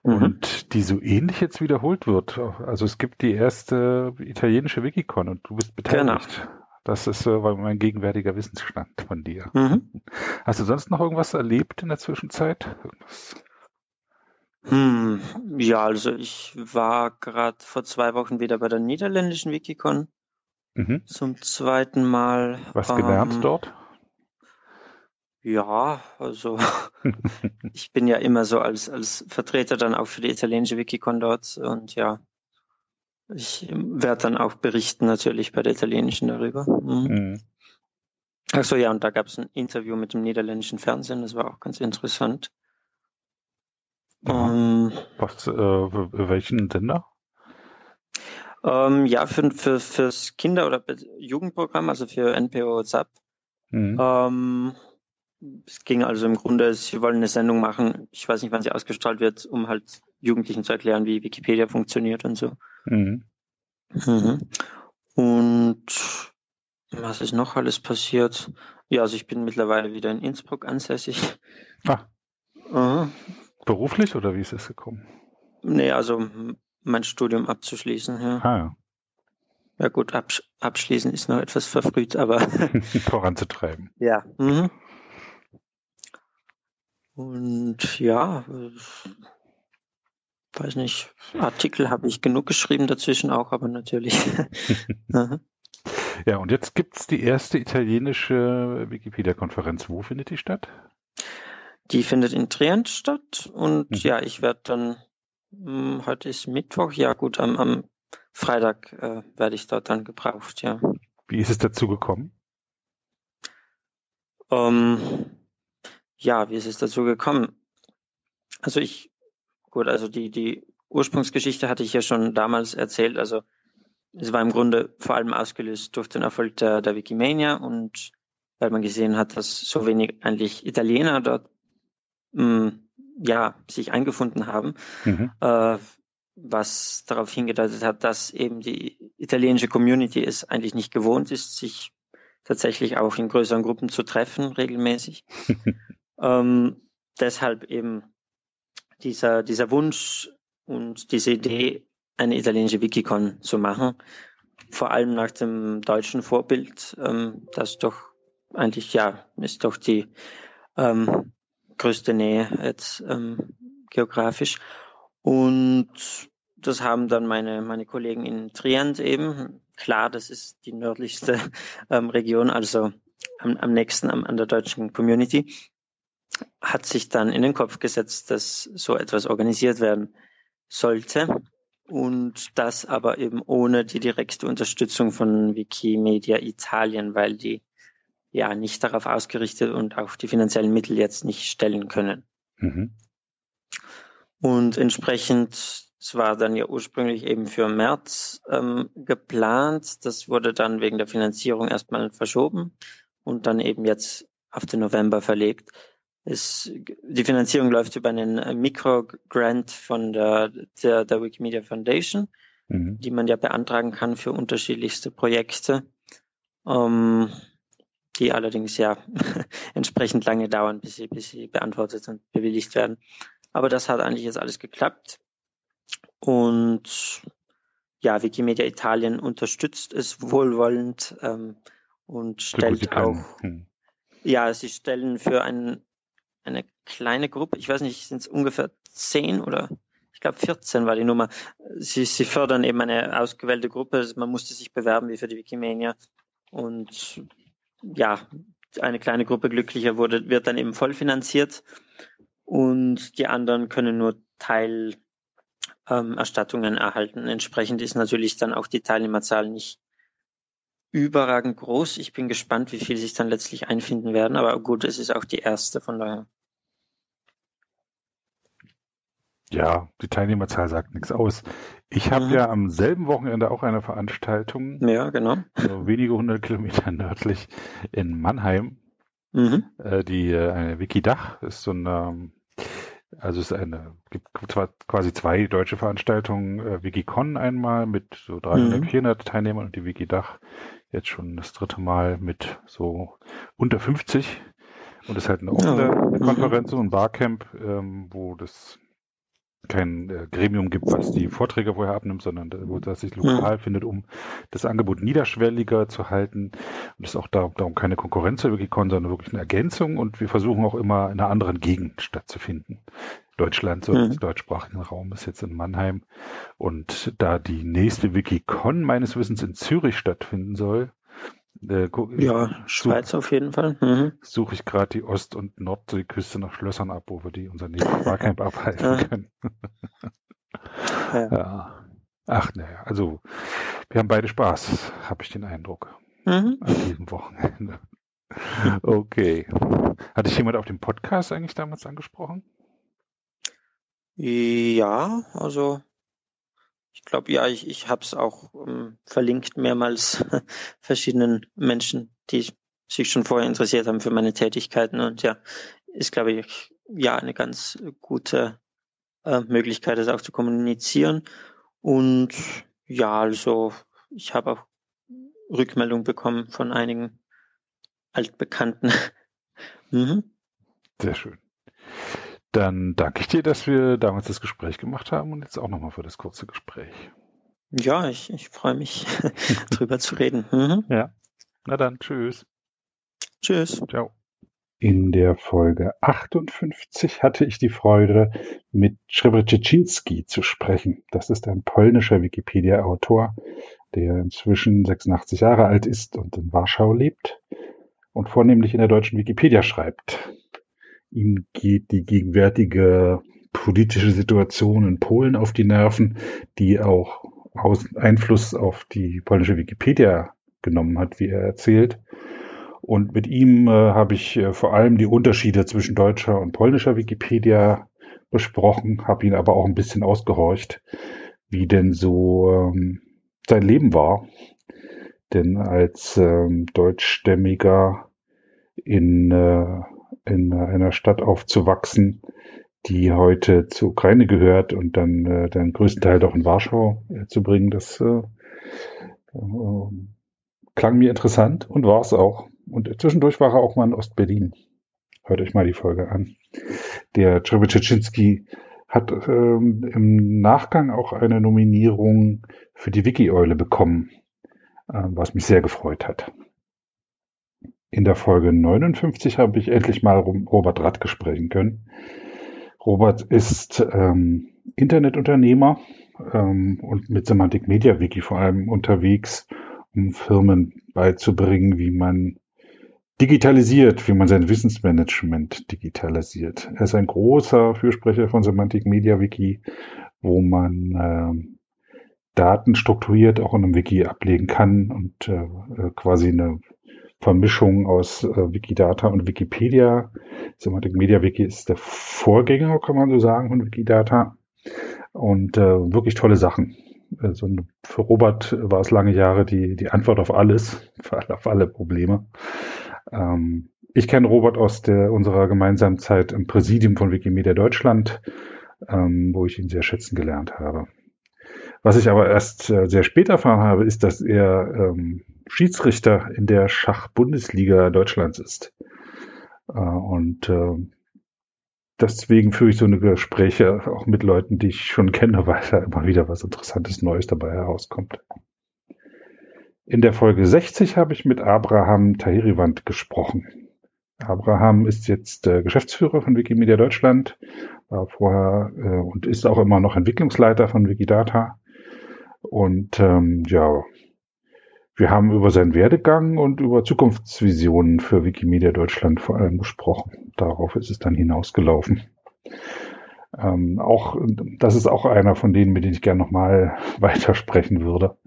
Mhm. Und die so ähnlich jetzt wiederholt wird. Also es gibt die erste italienische Wikicon und du bist beteiligt. Genau. Das ist äh, mein gegenwärtiger Wissensstand von dir. Mhm. Hast du sonst noch irgendwas erlebt in der Zwischenzeit? Irgendwas? Hm, ja, also ich war gerade vor zwei Wochen wieder bei der niederländischen Wikicon. Mhm. Zum zweiten Mal. Was gelernt ähm, dort? Ja, also ich bin ja immer so als, als Vertreter dann auch für die italienische Wikicon dort und ja, ich werde dann auch berichten natürlich bei der italienischen darüber. Mhm. Mhm. Achso, ja, und da gab es ein Interview mit dem niederländischen Fernsehen, das war auch ganz interessant. Ähm, Was, äh, welchen Sender? Ähm, ja, für, für, fürs Kinder- oder Jugendprogramm, also für NPO WhatsApp. Mhm. Ähm, es ging also im Grunde, sie wollen eine Sendung machen, ich weiß nicht, wann sie ausgestrahlt wird, um halt Jugendlichen zu erklären, wie Wikipedia funktioniert und so. Mhm. Mhm. Und was ist noch alles passiert? Ja, also ich bin mittlerweile wieder in Innsbruck ansässig. Ah. Mhm. Beruflich oder wie ist es gekommen? Nee, also mein Studium abzuschließen, ja. Ah, ja. Ja gut, absch abschließen ist noch etwas verfrüht, aber voranzutreiben. Ja. Mhm. Und ja, weiß nicht, Artikel habe ich genug geschrieben dazwischen auch, aber natürlich. ja, und jetzt gibt es die erste italienische Wikipedia-Konferenz. Wo findet die statt? Die findet in Trient statt und mhm. ja, ich werde dann, mh, hm, heute ist Mittwoch, ja gut, am, am Freitag äh, werde ich dort dann gebraucht, ja. Wie ist es dazu gekommen? Ähm, ja, wie ist es dazu gekommen? Also ich Gut, also die, die Ursprungsgeschichte hatte ich ja schon damals erzählt. Also es war im Grunde vor allem ausgelöst durch den Erfolg der, der Wikimania und weil man gesehen hat, dass so wenig eigentlich Italiener dort mh, hm, ja, sich eingefunden haben, mhm. äh, was darauf hingedeutet hat, dass eben die italienische Community es eigentlich nicht gewohnt ist, sich tatsächlich auch in größeren Gruppen zu treffen, regelmäßig. ähm, deshalb eben dieser, dieser Wunsch und diese Idee, eine italienische Wikicon zu machen, vor allem nach dem deutschen Vorbild, ähm, das doch eigentlich, ja, ist doch die ähm, größte Nähe jetzt ähm, geografisch. Und das haben dann meine, meine Kollegen in Trient eben. Klar, das ist die nördlichste ähm, Region, also am, am nächsten am, an der deutschen Community, hat sich dann in den Kopf gesetzt, dass so etwas organisiert werden sollte und das aber eben ohne die direkte Unterstützung von Wikimedia Italien, weil die ja nicht darauf ausgerichtet und auch die finanziellen Mittel jetzt nicht stellen können. Mhm. Und entsprechend, es war dann ja ursprünglich eben für März ähm, geplant. Das wurde dann wegen der Finanzierung erstmal verschoben und dann eben jetzt auf den November verlegt. Es, die Finanzierung läuft über einen Mikrogrant von der, der, der Wikimedia Foundation, mhm. die man ja beantragen kann für unterschiedlichste Projekte, ähm, die allerdings ja entsprechend lange dauern, bis sie, bis sie beantwortet und bewilligt werden. Aber das hat eigentlich jetzt alles geklappt. Und ja, Wikimedia Italien unterstützt es wohlwollend ähm, und stellt auch, hm. ja, sie stellen für ein eine kleine Gruppe, ich weiß nicht, sind es ungefähr zehn oder ich glaube 14 war die Nummer. Sie, sie fördern eben eine ausgewählte Gruppe, man musste sich bewerben wie für die Wikimania und ja, eine kleine Gruppe glücklicher wurde, wird dann eben voll finanziert und die anderen können nur Teilerstattungen ähm, erhalten. Entsprechend ist natürlich dann auch die Teilnehmerzahl nicht überragend groß. Ich bin gespannt, wie viel sich dann letztlich einfinden werden. Aber gut, es ist auch die erste, von daher. Ja, die Teilnehmerzahl sagt nichts aus. Ich habe mhm. ja am selben Wochenende auch eine Veranstaltung. Ja, genau. So wenige hundert Kilometer nördlich in Mannheim. Mhm. Äh, die äh, Wikidach ist so eine, also es ist eine, gibt zwar quasi zwei deutsche Veranstaltungen, äh, Wikicon einmal mit so 300, mhm. 400 Teilnehmern und die Wikidach jetzt schon das dritte Mal mit so unter 50. Und es ist halt eine offene ja. Konferenz, so ein Barcamp, ähm, wo das kein äh, Gremium gibt, was die Vorträge vorher abnimmt, sondern wo das sich lokal mhm. findet, um das Angebot niederschwelliger zu halten. Und es ist auch darum, darum keine Konkurrenz für Wikicon, sondern wirklich eine Ergänzung. Und wir versuchen auch immer in einer anderen Gegend stattzufinden. Deutschland, so mhm. des deutschsprachigen Raum ist jetzt in Mannheim. Und da die nächste Wikicon meines Wissens in Zürich stattfinden soll, äh, ja, Schweiz such, auf jeden Fall. Mhm. Suche ich gerade die Ost- und Nordseeküste nach Schlössern ab, wo wir die unser nächstes Barcamp abhalten ja. können. ja. ja. Ach, naja, also wir haben beide Spaß, habe ich den Eindruck. Mhm. An diesem Wochenende. Okay. Hatte ich jemand auf dem Podcast eigentlich damals angesprochen? Ja, also ich glaube, ja, ich, ich habe es auch ähm, verlinkt mehrmals verschiedenen Menschen, die sich schon vorher interessiert haben für meine Tätigkeiten. Und ja, ist, glaube ich, ja eine ganz gute äh, Möglichkeit, das auch zu kommunizieren. Und ja, also ich habe auch Rückmeldung bekommen von einigen Altbekannten. mhm. Sehr schön. Dann danke ich dir, dass wir damals das Gespräch gemacht haben und jetzt auch nochmal für das kurze Gespräch. Ja, ich, ich freue mich, drüber zu reden. Mhm. Ja. Na dann, tschüss. Tschüss. Ciao. In der Folge 58 hatte ich die Freude, mit Trzebrzeszynski zu sprechen. Das ist ein polnischer Wikipedia-Autor, der inzwischen 86 Jahre alt ist und in Warschau lebt und vornehmlich in der deutschen Wikipedia schreibt. Ihm geht die gegenwärtige politische Situation in Polen auf die Nerven, die auch Einfluss auf die polnische Wikipedia genommen hat, wie er erzählt. Und mit ihm äh, habe ich äh, vor allem die Unterschiede zwischen deutscher und polnischer Wikipedia besprochen, habe ihn aber auch ein bisschen ausgehorcht, wie denn so ähm, sein Leben war. Denn als ähm, deutschstämmiger in äh, in einer Stadt aufzuwachsen, die heute zur Ukraine gehört und dann äh, den größten Teil doch in Warschau äh, zu bringen, das äh, äh, klang mir interessant und war es auch. Und zwischendurch war er auch mal in Ostberlin. Hört euch mal die Folge an. Der Trzebeczynski hat ähm, im Nachgang auch eine Nominierung für die Wiki-Eule bekommen, äh, was mich sehr gefreut hat. In der Folge 59 habe ich endlich mal Robert Radke sprechen können. Robert ist ähm, Internetunternehmer ähm, und mit Semantic Media Wiki vor allem unterwegs, um Firmen beizubringen, wie man digitalisiert, wie man sein Wissensmanagement digitalisiert. Er ist ein großer Fürsprecher von Semantic Media Wiki, wo man äh, Daten strukturiert auch in einem Wiki ablegen kann und äh, quasi eine Vermischung aus äh, Wikidata und Wikipedia. Semantic Media Wiki ist der Vorgänger, kann man so sagen, von Wikidata. Und äh, wirklich tolle Sachen. Also für Robert war es lange Jahre die, die Antwort auf alles, auf alle Probleme. Ähm, ich kenne Robert aus der, unserer gemeinsamen Zeit im Präsidium von Wikimedia Deutschland, ähm, wo ich ihn sehr schätzen gelernt habe. Was ich aber erst äh, sehr spät erfahren habe, ist, dass er ähm, Schiedsrichter in der Schach-Bundesliga Deutschlands ist. Äh, und äh, deswegen führe ich so eine Gespräche auch mit Leuten, die ich schon kenne, weil da immer wieder was Interessantes Neues dabei herauskommt. In der Folge 60 habe ich mit Abraham Tahiriwand gesprochen. Abraham ist jetzt äh, Geschäftsführer von Wikimedia Deutschland, war vorher und ist auch immer noch Entwicklungsleiter von Wikidata. Und ähm, ja, wir haben über seinen Werdegang und über Zukunftsvisionen für Wikimedia Deutschland vor allem gesprochen. Darauf ist es dann hinausgelaufen. Ähm, auch, das ist auch einer von denen, mit denen ich gerne nochmal weitersprechen würde.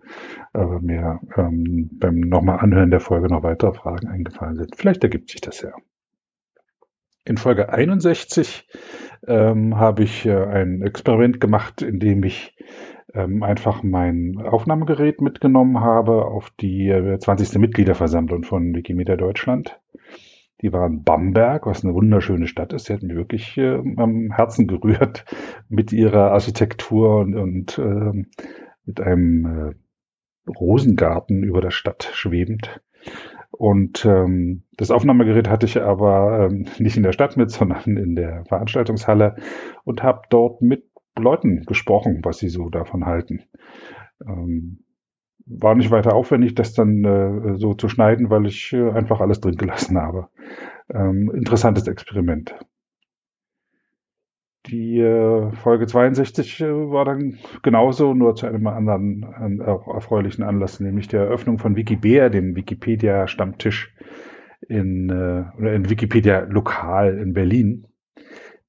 Aber mir ähm, beim nochmal Anhören der Folge noch weitere Fragen eingefallen sind. Vielleicht ergibt sich das ja. In Folge 61 ähm, habe ich äh, ein Experiment gemacht, in dem ich ähm, einfach mein Aufnahmegerät mitgenommen habe auf die äh, 20. Mitgliederversammlung von Wikimedia Deutschland. Die war in Bamberg, was eine wunderschöne Stadt ist. Sie hat mich wirklich äh, am Herzen gerührt mit ihrer Architektur und, und äh, mit einem äh, Rosengarten über der Stadt schwebend. Und ähm, das Aufnahmegerät hatte ich aber ähm, nicht in der Stadt mit, sondern in der Veranstaltungshalle und habe dort mit Leuten gesprochen, was sie so davon halten. Ähm, war nicht weiter aufwendig, das dann äh, so zu schneiden, weil ich äh, einfach alles drin gelassen habe. Ähm, interessantes Experiment. Die äh, Folge 62 äh, war dann genauso, nur zu einem anderen äh, erfreulichen Anlass, nämlich der Eröffnung von Wikibear, dem Wikipedia-Stammtisch in, äh, oder in Wikipedia lokal in Berlin.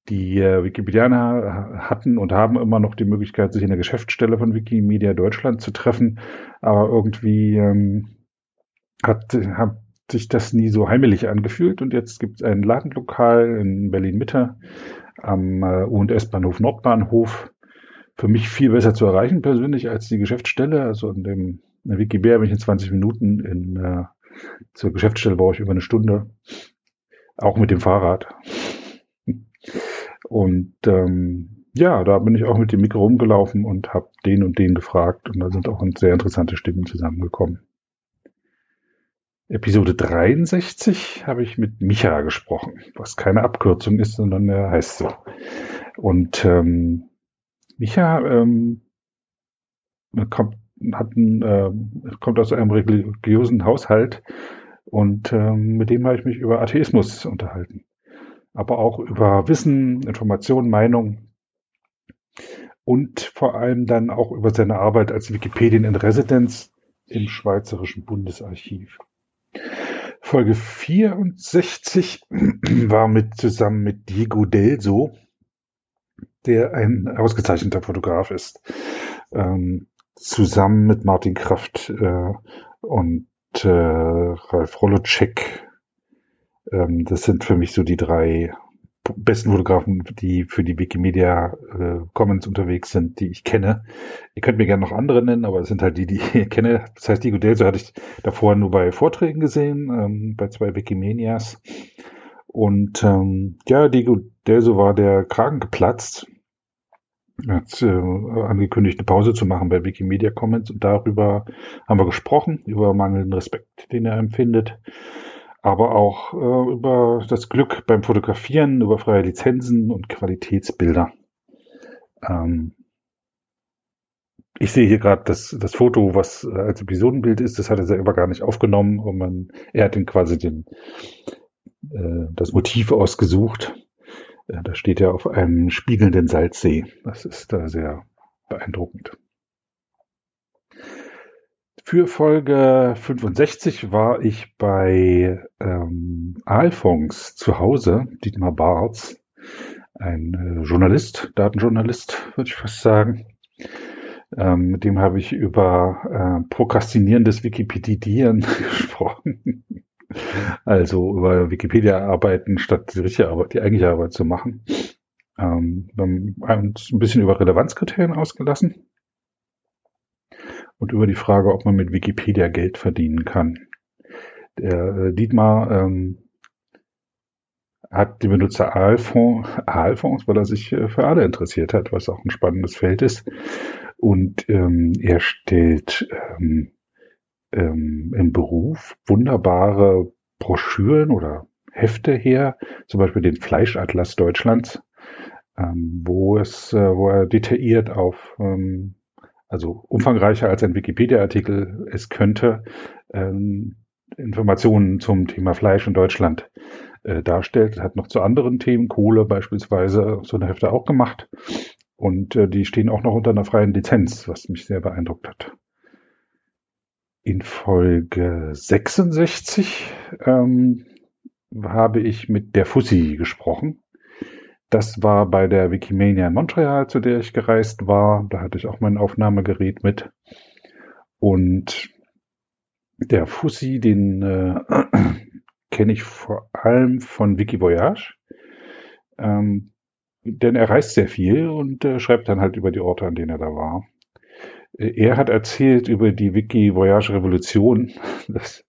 Die äh, Wikipedianer hatten und haben immer noch die Möglichkeit, sich in der Geschäftsstelle von Wikimedia Deutschland zu treffen, aber irgendwie ähm, hat, hat sich das nie so heimelig angefühlt und jetzt gibt es ein Ladenlokal in Berlin Mitte am äh, U&S-Bahnhof Nordbahnhof. Für mich viel besser zu erreichen persönlich als die Geschäftsstelle. Also in dem in der Wikibear bin ich in 20 Minuten in, äh, zur Geschäftsstelle brauche ich über eine Stunde. Auch mit dem Fahrrad. Und ähm, ja, da bin ich auch mit dem Mikro rumgelaufen und habe den und den gefragt und da sind auch sehr interessante Stimmen zusammengekommen. Episode 63 habe ich mit Micha gesprochen, was keine Abkürzung ist, sondern er heißt so. Und ähm, Micha ähm, kommt, hat ein, äh, kommt aus einem religiösen Haushalt und ähm, mit dem habe ich mich über Atheismus unterhalten aber auch über Wissen, Information, Meinung und vor allem dann auch über seine Arbeit als Wikipedien in Residenz im Schweizerischen Bundesarchiv. Folge 64 war mit zusammen mit Diego Delso, der ein ausgezeichneter Fotograf ist, ähm, zusammen mit Martin Kraft äh, und äh, Ralf Rolocek ähm, das sind für mich so die drei besten Fotografen, die für die Wikimedia äh, Commons unterwegs sind, die ich kenne. Ihr könnt mir gerne noch andere nennen, aber es sind halt die, die ich kenne. Das heißt, Diego Delso hatte ich davor nur bei Vorträgen gesehen, ähm, bei zwei Wikimanias. Und ähm, ja, Diego Delso war der Kragen geplatzt. Er hat äh, angekündigt, eine Pause zu machen bei Wikimedia Commons und darüber haben wir gesprochen, über mangelnden Respekt, den er empfindet aber auch äh, über das Glück beim Fotografieren, über freie Lizenzen und Qualitätsbilder. Ähm, ich sehe hier gerade das, das Foto, was als Episodenbild ist, das hat er selber gar nicht aufgenommen und man, er hat ihn quasi den, äh, das Motiv ausgesucht. Äh, da steht er auf einem spiegelnden Salzsee. Das ist da sehr beeindruckend. Für Folge 65 war ich bei ähm, Alphons zu Hause, Dietmar Barz, ein äh, Journalist, Datenjournalist, würde ich fast sagen. Ähm, mit dem habe ich über äh, prokrastinierendes Wikipedieren gesprochen. also über Wikipedia arbeiten, statt die richtige Arbeit, die eigentliche Arbeit zu machen. Ähm, wir haben uns ein bisschen über Relevanzkriterien ausgelassen und über die Frage, ob man mit Wikipedia Geld verdienen kann. Der äh, Dietmar ähm, hat die Benutzer Aalfonds, weil er sich äh, für Aale interessiert hat, was auch ein spannendes Feld ist. Und ähm, er stellt ähm, ähm, im Beruf wunderbare Broschüren oder Hefte her, zum Beispiel den Fleischatlas Deutschlands, ähm, wo es, äh, wo er detailliert auf, ähm, also umfangreicher als ein Wikipedia-Artikel es könnte, ähm, Informationen zum Thema Fleisch in Deutschland äh, darstellt. Hat noch zu anderen Themen, Kohle beispielsweise, so eine Hefte auch gemacht. Und äh, die stehen auch noch unter einer freien Lizenz, was mich sehr beeindruckt hat. In Folge 66 ähm, habe ich mit der Fussi gesprochen. Das war bei der Wikimania in Montreal, zu der ich gereist war. Da hatte ich auch mein Aufnahmegerät mit. Und der Fussi, den äh, kenne ich vor allem von Wikivoyage. Ähm, denn er reist sehr viel und äh, schreibt dann halt über die Orte, an denen er da war. Äh, er hat erzählt über die Wiki Voyage Revolution. Das,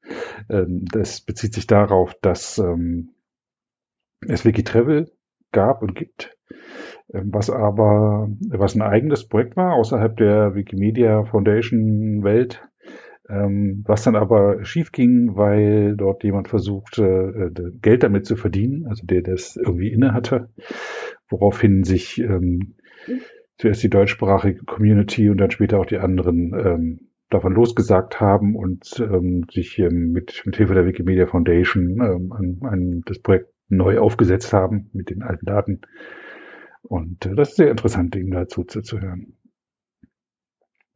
ähm, das bezieht sich darauf, dass ähm, es Wiki Travel gab und gibt, ähm, was aber was ein eigenes Projekt war außerhalb der Wikimedia Foundation Welt, ähm, was dann aber schief ging, weil dort jemand versuchte, äh, Geld damit zu verdienen, also der das irgendwie inne hatte, woraufhin sich ähm, zuerst die deutschsprachige Community und dann später auch die anderen ähm, davon losgesagt haben und ähm, sich ähm, mit, mit Hilfe der Wikimedia Foundation ähm, an, an das Projekt neu aufgesetzt haben mit den alten Daten. Und äh, das ist sehr interessant, ihm dazu zu, zu hören.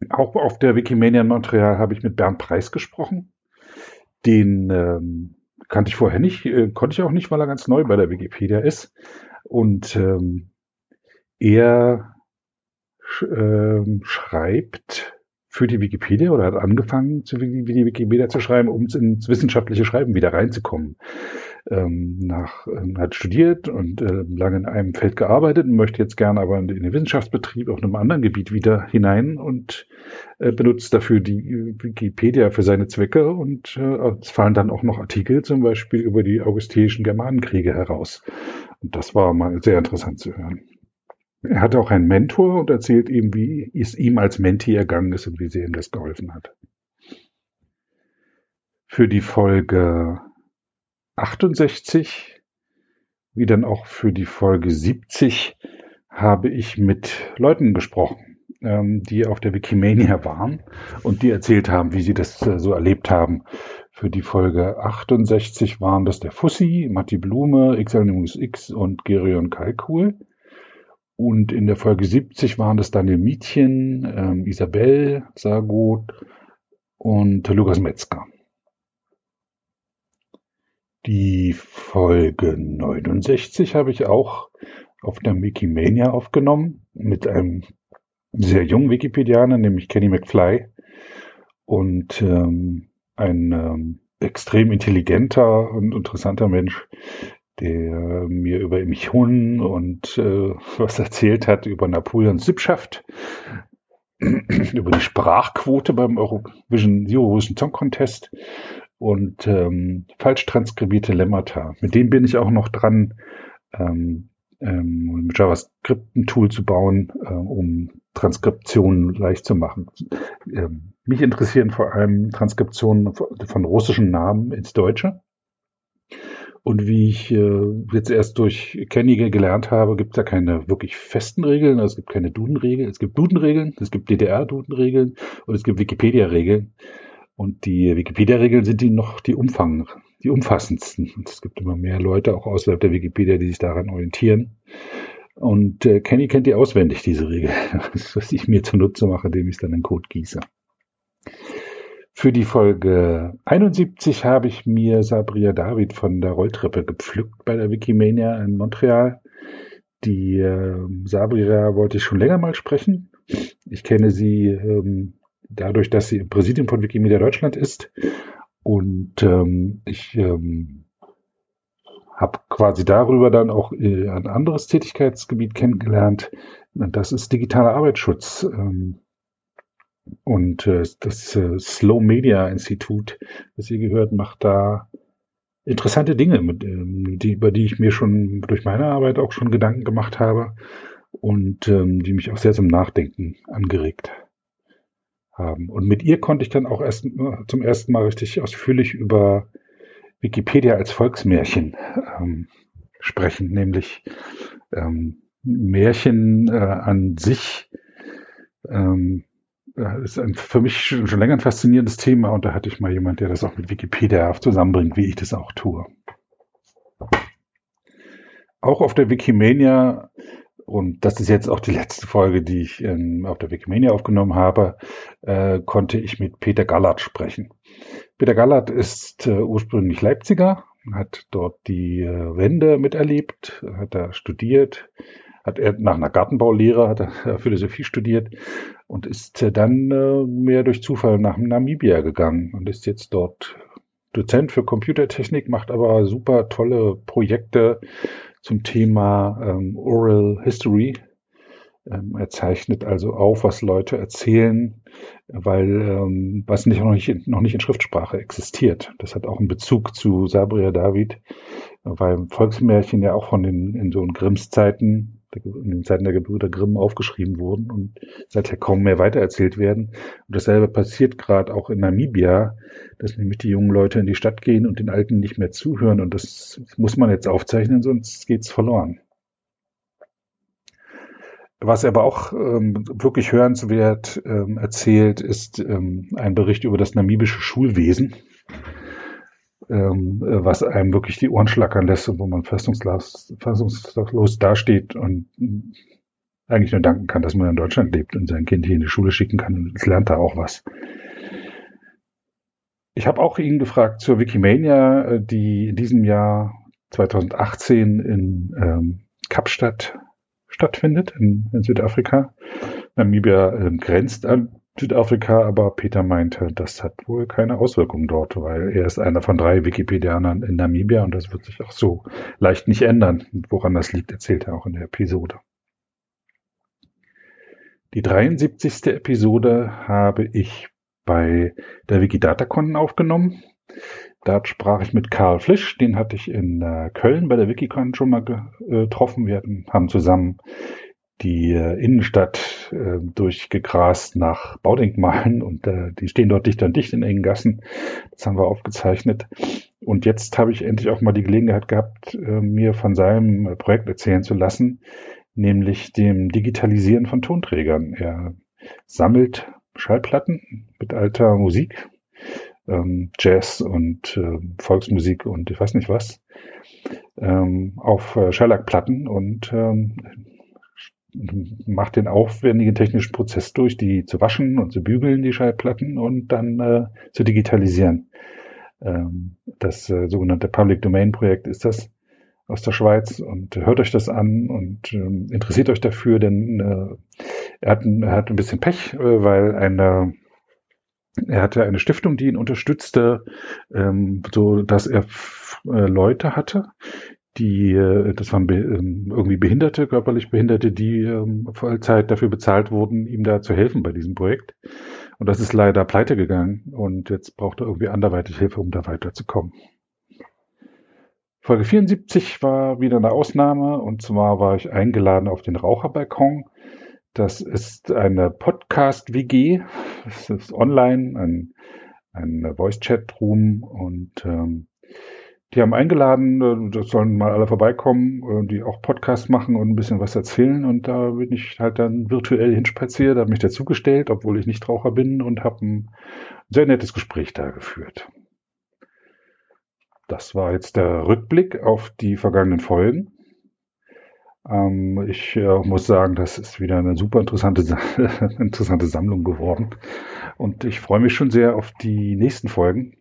Auch auf der Wikimania Montreal habe ich mit Bernd Preis gesprochen. Den ähm, kannte ich vorher nicht, äh, konnte ich auch nicht, weil er ganz neu bei der Wikipedia ist. Und ähm, er sch, äh, schreibt für die Wikipedia oder hat angefangen, zu, wie die Wikipedia zu schreiben, um ins wissenschaftliche Schreiben wieder reinzukommen ähm, nach, ähm, hat studiert und äh, lange in einem Feld gearbeitet und möchte jetzt gerne aber in, in den Wissenschaftsbetrieb auf einem anderen Gebiet wieder hinein und äh, benutzt dafür die Wikipedia für seine Zwecke und äh, es fallen dann auch noch Artikel zum Beispiel über die augustinischen Germanenkriege heraus. Und das war mal sehr interessant zu hören. Er hatte auch einen Mentor und erzählt ihm, wie es ihm als Menti ergangen ist und wie sehr ihm das geholfen hat. Für die Folge 68 wie dann auch für die Folge 70 habe ich mit Leuten gesprochen, ähm, die auf der Wikimania waren und die erzählt haben, wie sie das äh, so erlebt haben. Für die Folge 68 waren das der Fussi, Matti Blume, XLNX X und Gerion Kalkul. Und in der Folge 70 waren das Daniel Mietchen, ähm, Isabel Sargot und Lukas Metzger. Die Folge 69 habe ich auch auf der Wikimania aufgenommen mit einem sehr jungen Wikipedianer, nämlich Kenny McFly. Und ähm, ein ähm, extrem intelligenter und interessanter Mensch, der mir über Emissionen und äh, was erzählt hat über Napoleons Sippschaft, über die Sprachquote beim Eurovision Eurovision Song Contest und ähm, falsch transkribierte Lemmata. Mit dem bin ich auch noch dran, ähm, ähm, mit JavaScript ein Tool zu bauen, äh, um Transkriptionen leicht zu machen. Ähm, mich interessieren vor allem Transkriptionen von russischen Namen ins Deutsche. Und wie ich äh, jetzt erst durch Kenny gelernt habe, gibt es da keine wirklich festen Regeln. Also es gibt keine Duden-Regeln. Es gibt Duden-Regeln, es gibt DDR-Duden-Regeln und es gibt Wikipedia-Regeln. Und die Wikipedia-Regeln sind die noch die Umfang, die umfassendsten. Und es gibt immer mehr Leute auch außerhalb der Wikipedia, die sich daran orientieren. Und äh, Kenny kennt die auswendig, diese Regel. Was ich mir zunutze mache, indem ich dann in Code gieße. Für die Folge 71 habe ich mir Sabria David von der Rolltreppe gepflückt bei der Wikimania in Montreal. Die äh, Sabria wollte ich schon länger mal sprechen. Ich kenne sie ähm, dadurch, dass sie im Präsidium von Wikimedia Deutschland ist. Und ähm, ich ähm, habe quasi darüber dann auch äh, ein anderes Tätigkeitsgebiet kennengelernt. Das ist digitaler Arbeitsschutz. Ähm, und äh, das äh, Slow Media Institut, das ihr gehört, macht da interessante Dinge, mit, ähm, die, über die ich mir schon durch meine Arbeit auch schon Gedanken gemacht habe und ähm, die mich auch sehr zum Nachdenken angeregt haben. Und mit ihr konnte ich dann auch erst zum ersten Mal richtig ausführlich über Wikipedia als Volksmärchen ähm, sprechen, nämlich ähm, Märchen äh, an sich ähm, ist ein, für mich schon, schon länger ein faszinierendes Thema und da hatte ich mal jemand, der das auch mit Wikipedia zusammenbringt, wie ich das auch tue. Auch auf der Wikimania, und das ist jetzt auch die letzte Folge, die ich in, auf der Wikimania aufgenommen habe, äh, konnte ich mit Peter Gallert sprechen. Peter Gallert ist äh, ursprünglich Leipziger, hat dort die äh, Wende miterlebt, hat da studiert, hat er nach einer Gartenbaulehre, hat er Philosophie studiert und ist dann äh, mehr durch Zufall nach Namibia gegangen und ist jetzt dort Dozent für Computertechnik, macht aber super tolle Projekte zum Thema ähm, Oral History. Ähm, er zeichnet also auf, was Leute erzählen, weil ähm, was nicht, noch, nicht, noch nicht in Schriftsprache existiert. Das hat auch einen Bezug zu Sabria David, weil Volksmärchen ja auch von den in so Grimms Zeiten in den Zeiten der Gebrüder Grimm aufgeschrieben wurden und seither kaum mehr weitererzählt werden. Und dasselbe passiert gerade auch in Namibia, dass nämlich die jungen Leute in die Stadt gehen und den Alten nicht mehr zuhören. Und das muss man jetzt aufzeichnen, sonst geht's verloren. Was aber auch ähm, wirklich hörenswert ähm, erzählt, ist ähm, ein Bericht über das namibische Schulwesen ähm, äh, was einem wirklich die Ohren schlackern lässt und wo man fassungslos, fassungslos dasteht und eigentlich nur danken kann, dass man in Deutschland lebt und sein Kind hier in die Schule schicken kann und es lernt da auch was. Ich habe auch ihn gefragt zur Wikimania, äh, die in diesem Jahr 2018 in ähm, Kapstadt stattfindet, in, in Südafrika. Namibia äh, grenzt an Südafrika, aber Peter meinte, das hat wohl keine Auswirkungen dort, weil er ist einer von drei Wikipedianern in Namibia und das wird sich auch so leicht nicht ändern. Woran das liegt, erzählt er auch in der Episode. Die 73. Episode habe ich bei der Wikidatacon aufgenommen. Dort sprach ich mit Karl Flisch, den hatte ich in äh, Köln bei der Wikicon schon mal getroffen. Wir hatten, haben zusammen die äh, Innenstadt äh, durchgegrast nach Baudenkmalen und äh, die stehen dort dicht an dicht in engen Gassen. Das haben wir aufgezeichnet. Und jetzt habe ich endlich auch mal die Gelegenheit gehabt, äh, mir von seinem Projekt erzählen zu lassen, nämlich dem Digitalisieren von Tonträgern. Er sammelt Schallplatten mit alter Musik, ähm, Jazz und äh, Volksmusik und ich weiß nicht was, ähm, auf äh, Schellackplatten und ähm, macht den aufwendigen technischen Prozess durch, die zu waschen und zu bügeln, die Schallplatten, und dann äh, zu digitalisieren. Ähm, das äh, sogenannte Public Domain Projekt ist das aus der Schweiz und hört euch das an und ähm, interessiert euch dafür, denn äh, er, hat, er hat ein bisschen Pech, äh, weil eine er hatte eine Stiftung, die ihn unterstützte, ähm, so dass er äh, Leute hatte, die, äh, das waren ähm, irgendwie Behinderte, körperlich Behinderte, die ähm, Vollzeit dafür bezahlt wurden, ihm da zu helfen bei diesem Projekt. Und das ist leider pleite gegangen und jetzt braucht er irgendwie anderweitig Hilfe, um da weiterzukommen. Folge 74 war wieder eine Ausnahme und zwar war ich eingeladen auf den Raucherbalkon. Das ist eine Podcast-WG. Das ist online, ein, ein Voice-Chat-Room und ähm, die haben eingeladen, äh, das sollen mal alle vorbeikommen, äh, die auch Podcasts machen und ein bisschen was erzählen. Und da bin ich halt dann virtuell hinspaziert, habe mich dazugestellt, obwohl ich nicht Raucher bin und habe ein sehr nettes Gespräch da geführt. Das war jetzt der Rückblick auf die vergangenen Folgen. Ähm, ich äh, muss sagen, das ist wieder eine super interessante, interessante Sammlung geworden. Und ich freue mich schon sehr auf die nächsten Folgen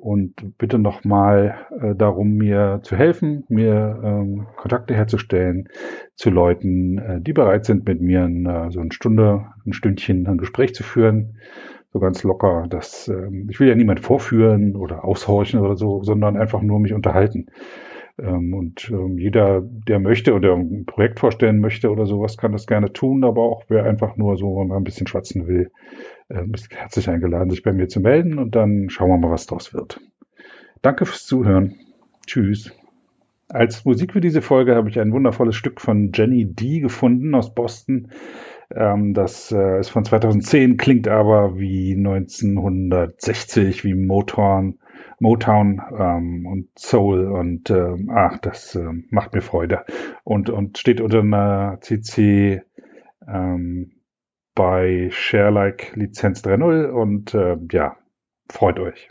und bitte nochmal äh, darum, mir zu helfen, mir ähm, Kontakte herzustellen zu Leuten, äh, die bereit sind, mit mir äh, so eine Stunde, ein Stündchen ein Gespräch zu führen. So ganz locker. Das, äh, ich will ja niemand vorführen oder aushorchen oder so, sondern einfach nur mich unterhalten. Ähm, und ähm, jeder, der möchte oder ein Projekt vorstellen möchte oder sowas, kann das gerne tun, aber auch wer einfach nur so mal ein bisschen schwatzen will, äh, ist herzlich eingeladen, sich bei mir zu melden und dann schauen wir mal, was draus wird. Danke fürs Zuhören. Tschüss. Als Musik für diese Folge habe ich ein wundervolles Stück von Jenny D gefunden aus Boston. Ähm, das äh, ist von 2010, klingt aber wie 1960, wie Motown Motown ähm, und Soul und ach, das macht mir Freude und und steht unter einer CC ähm, bei ShareLike Lizenz 3.0 und äh, ja, freut euch.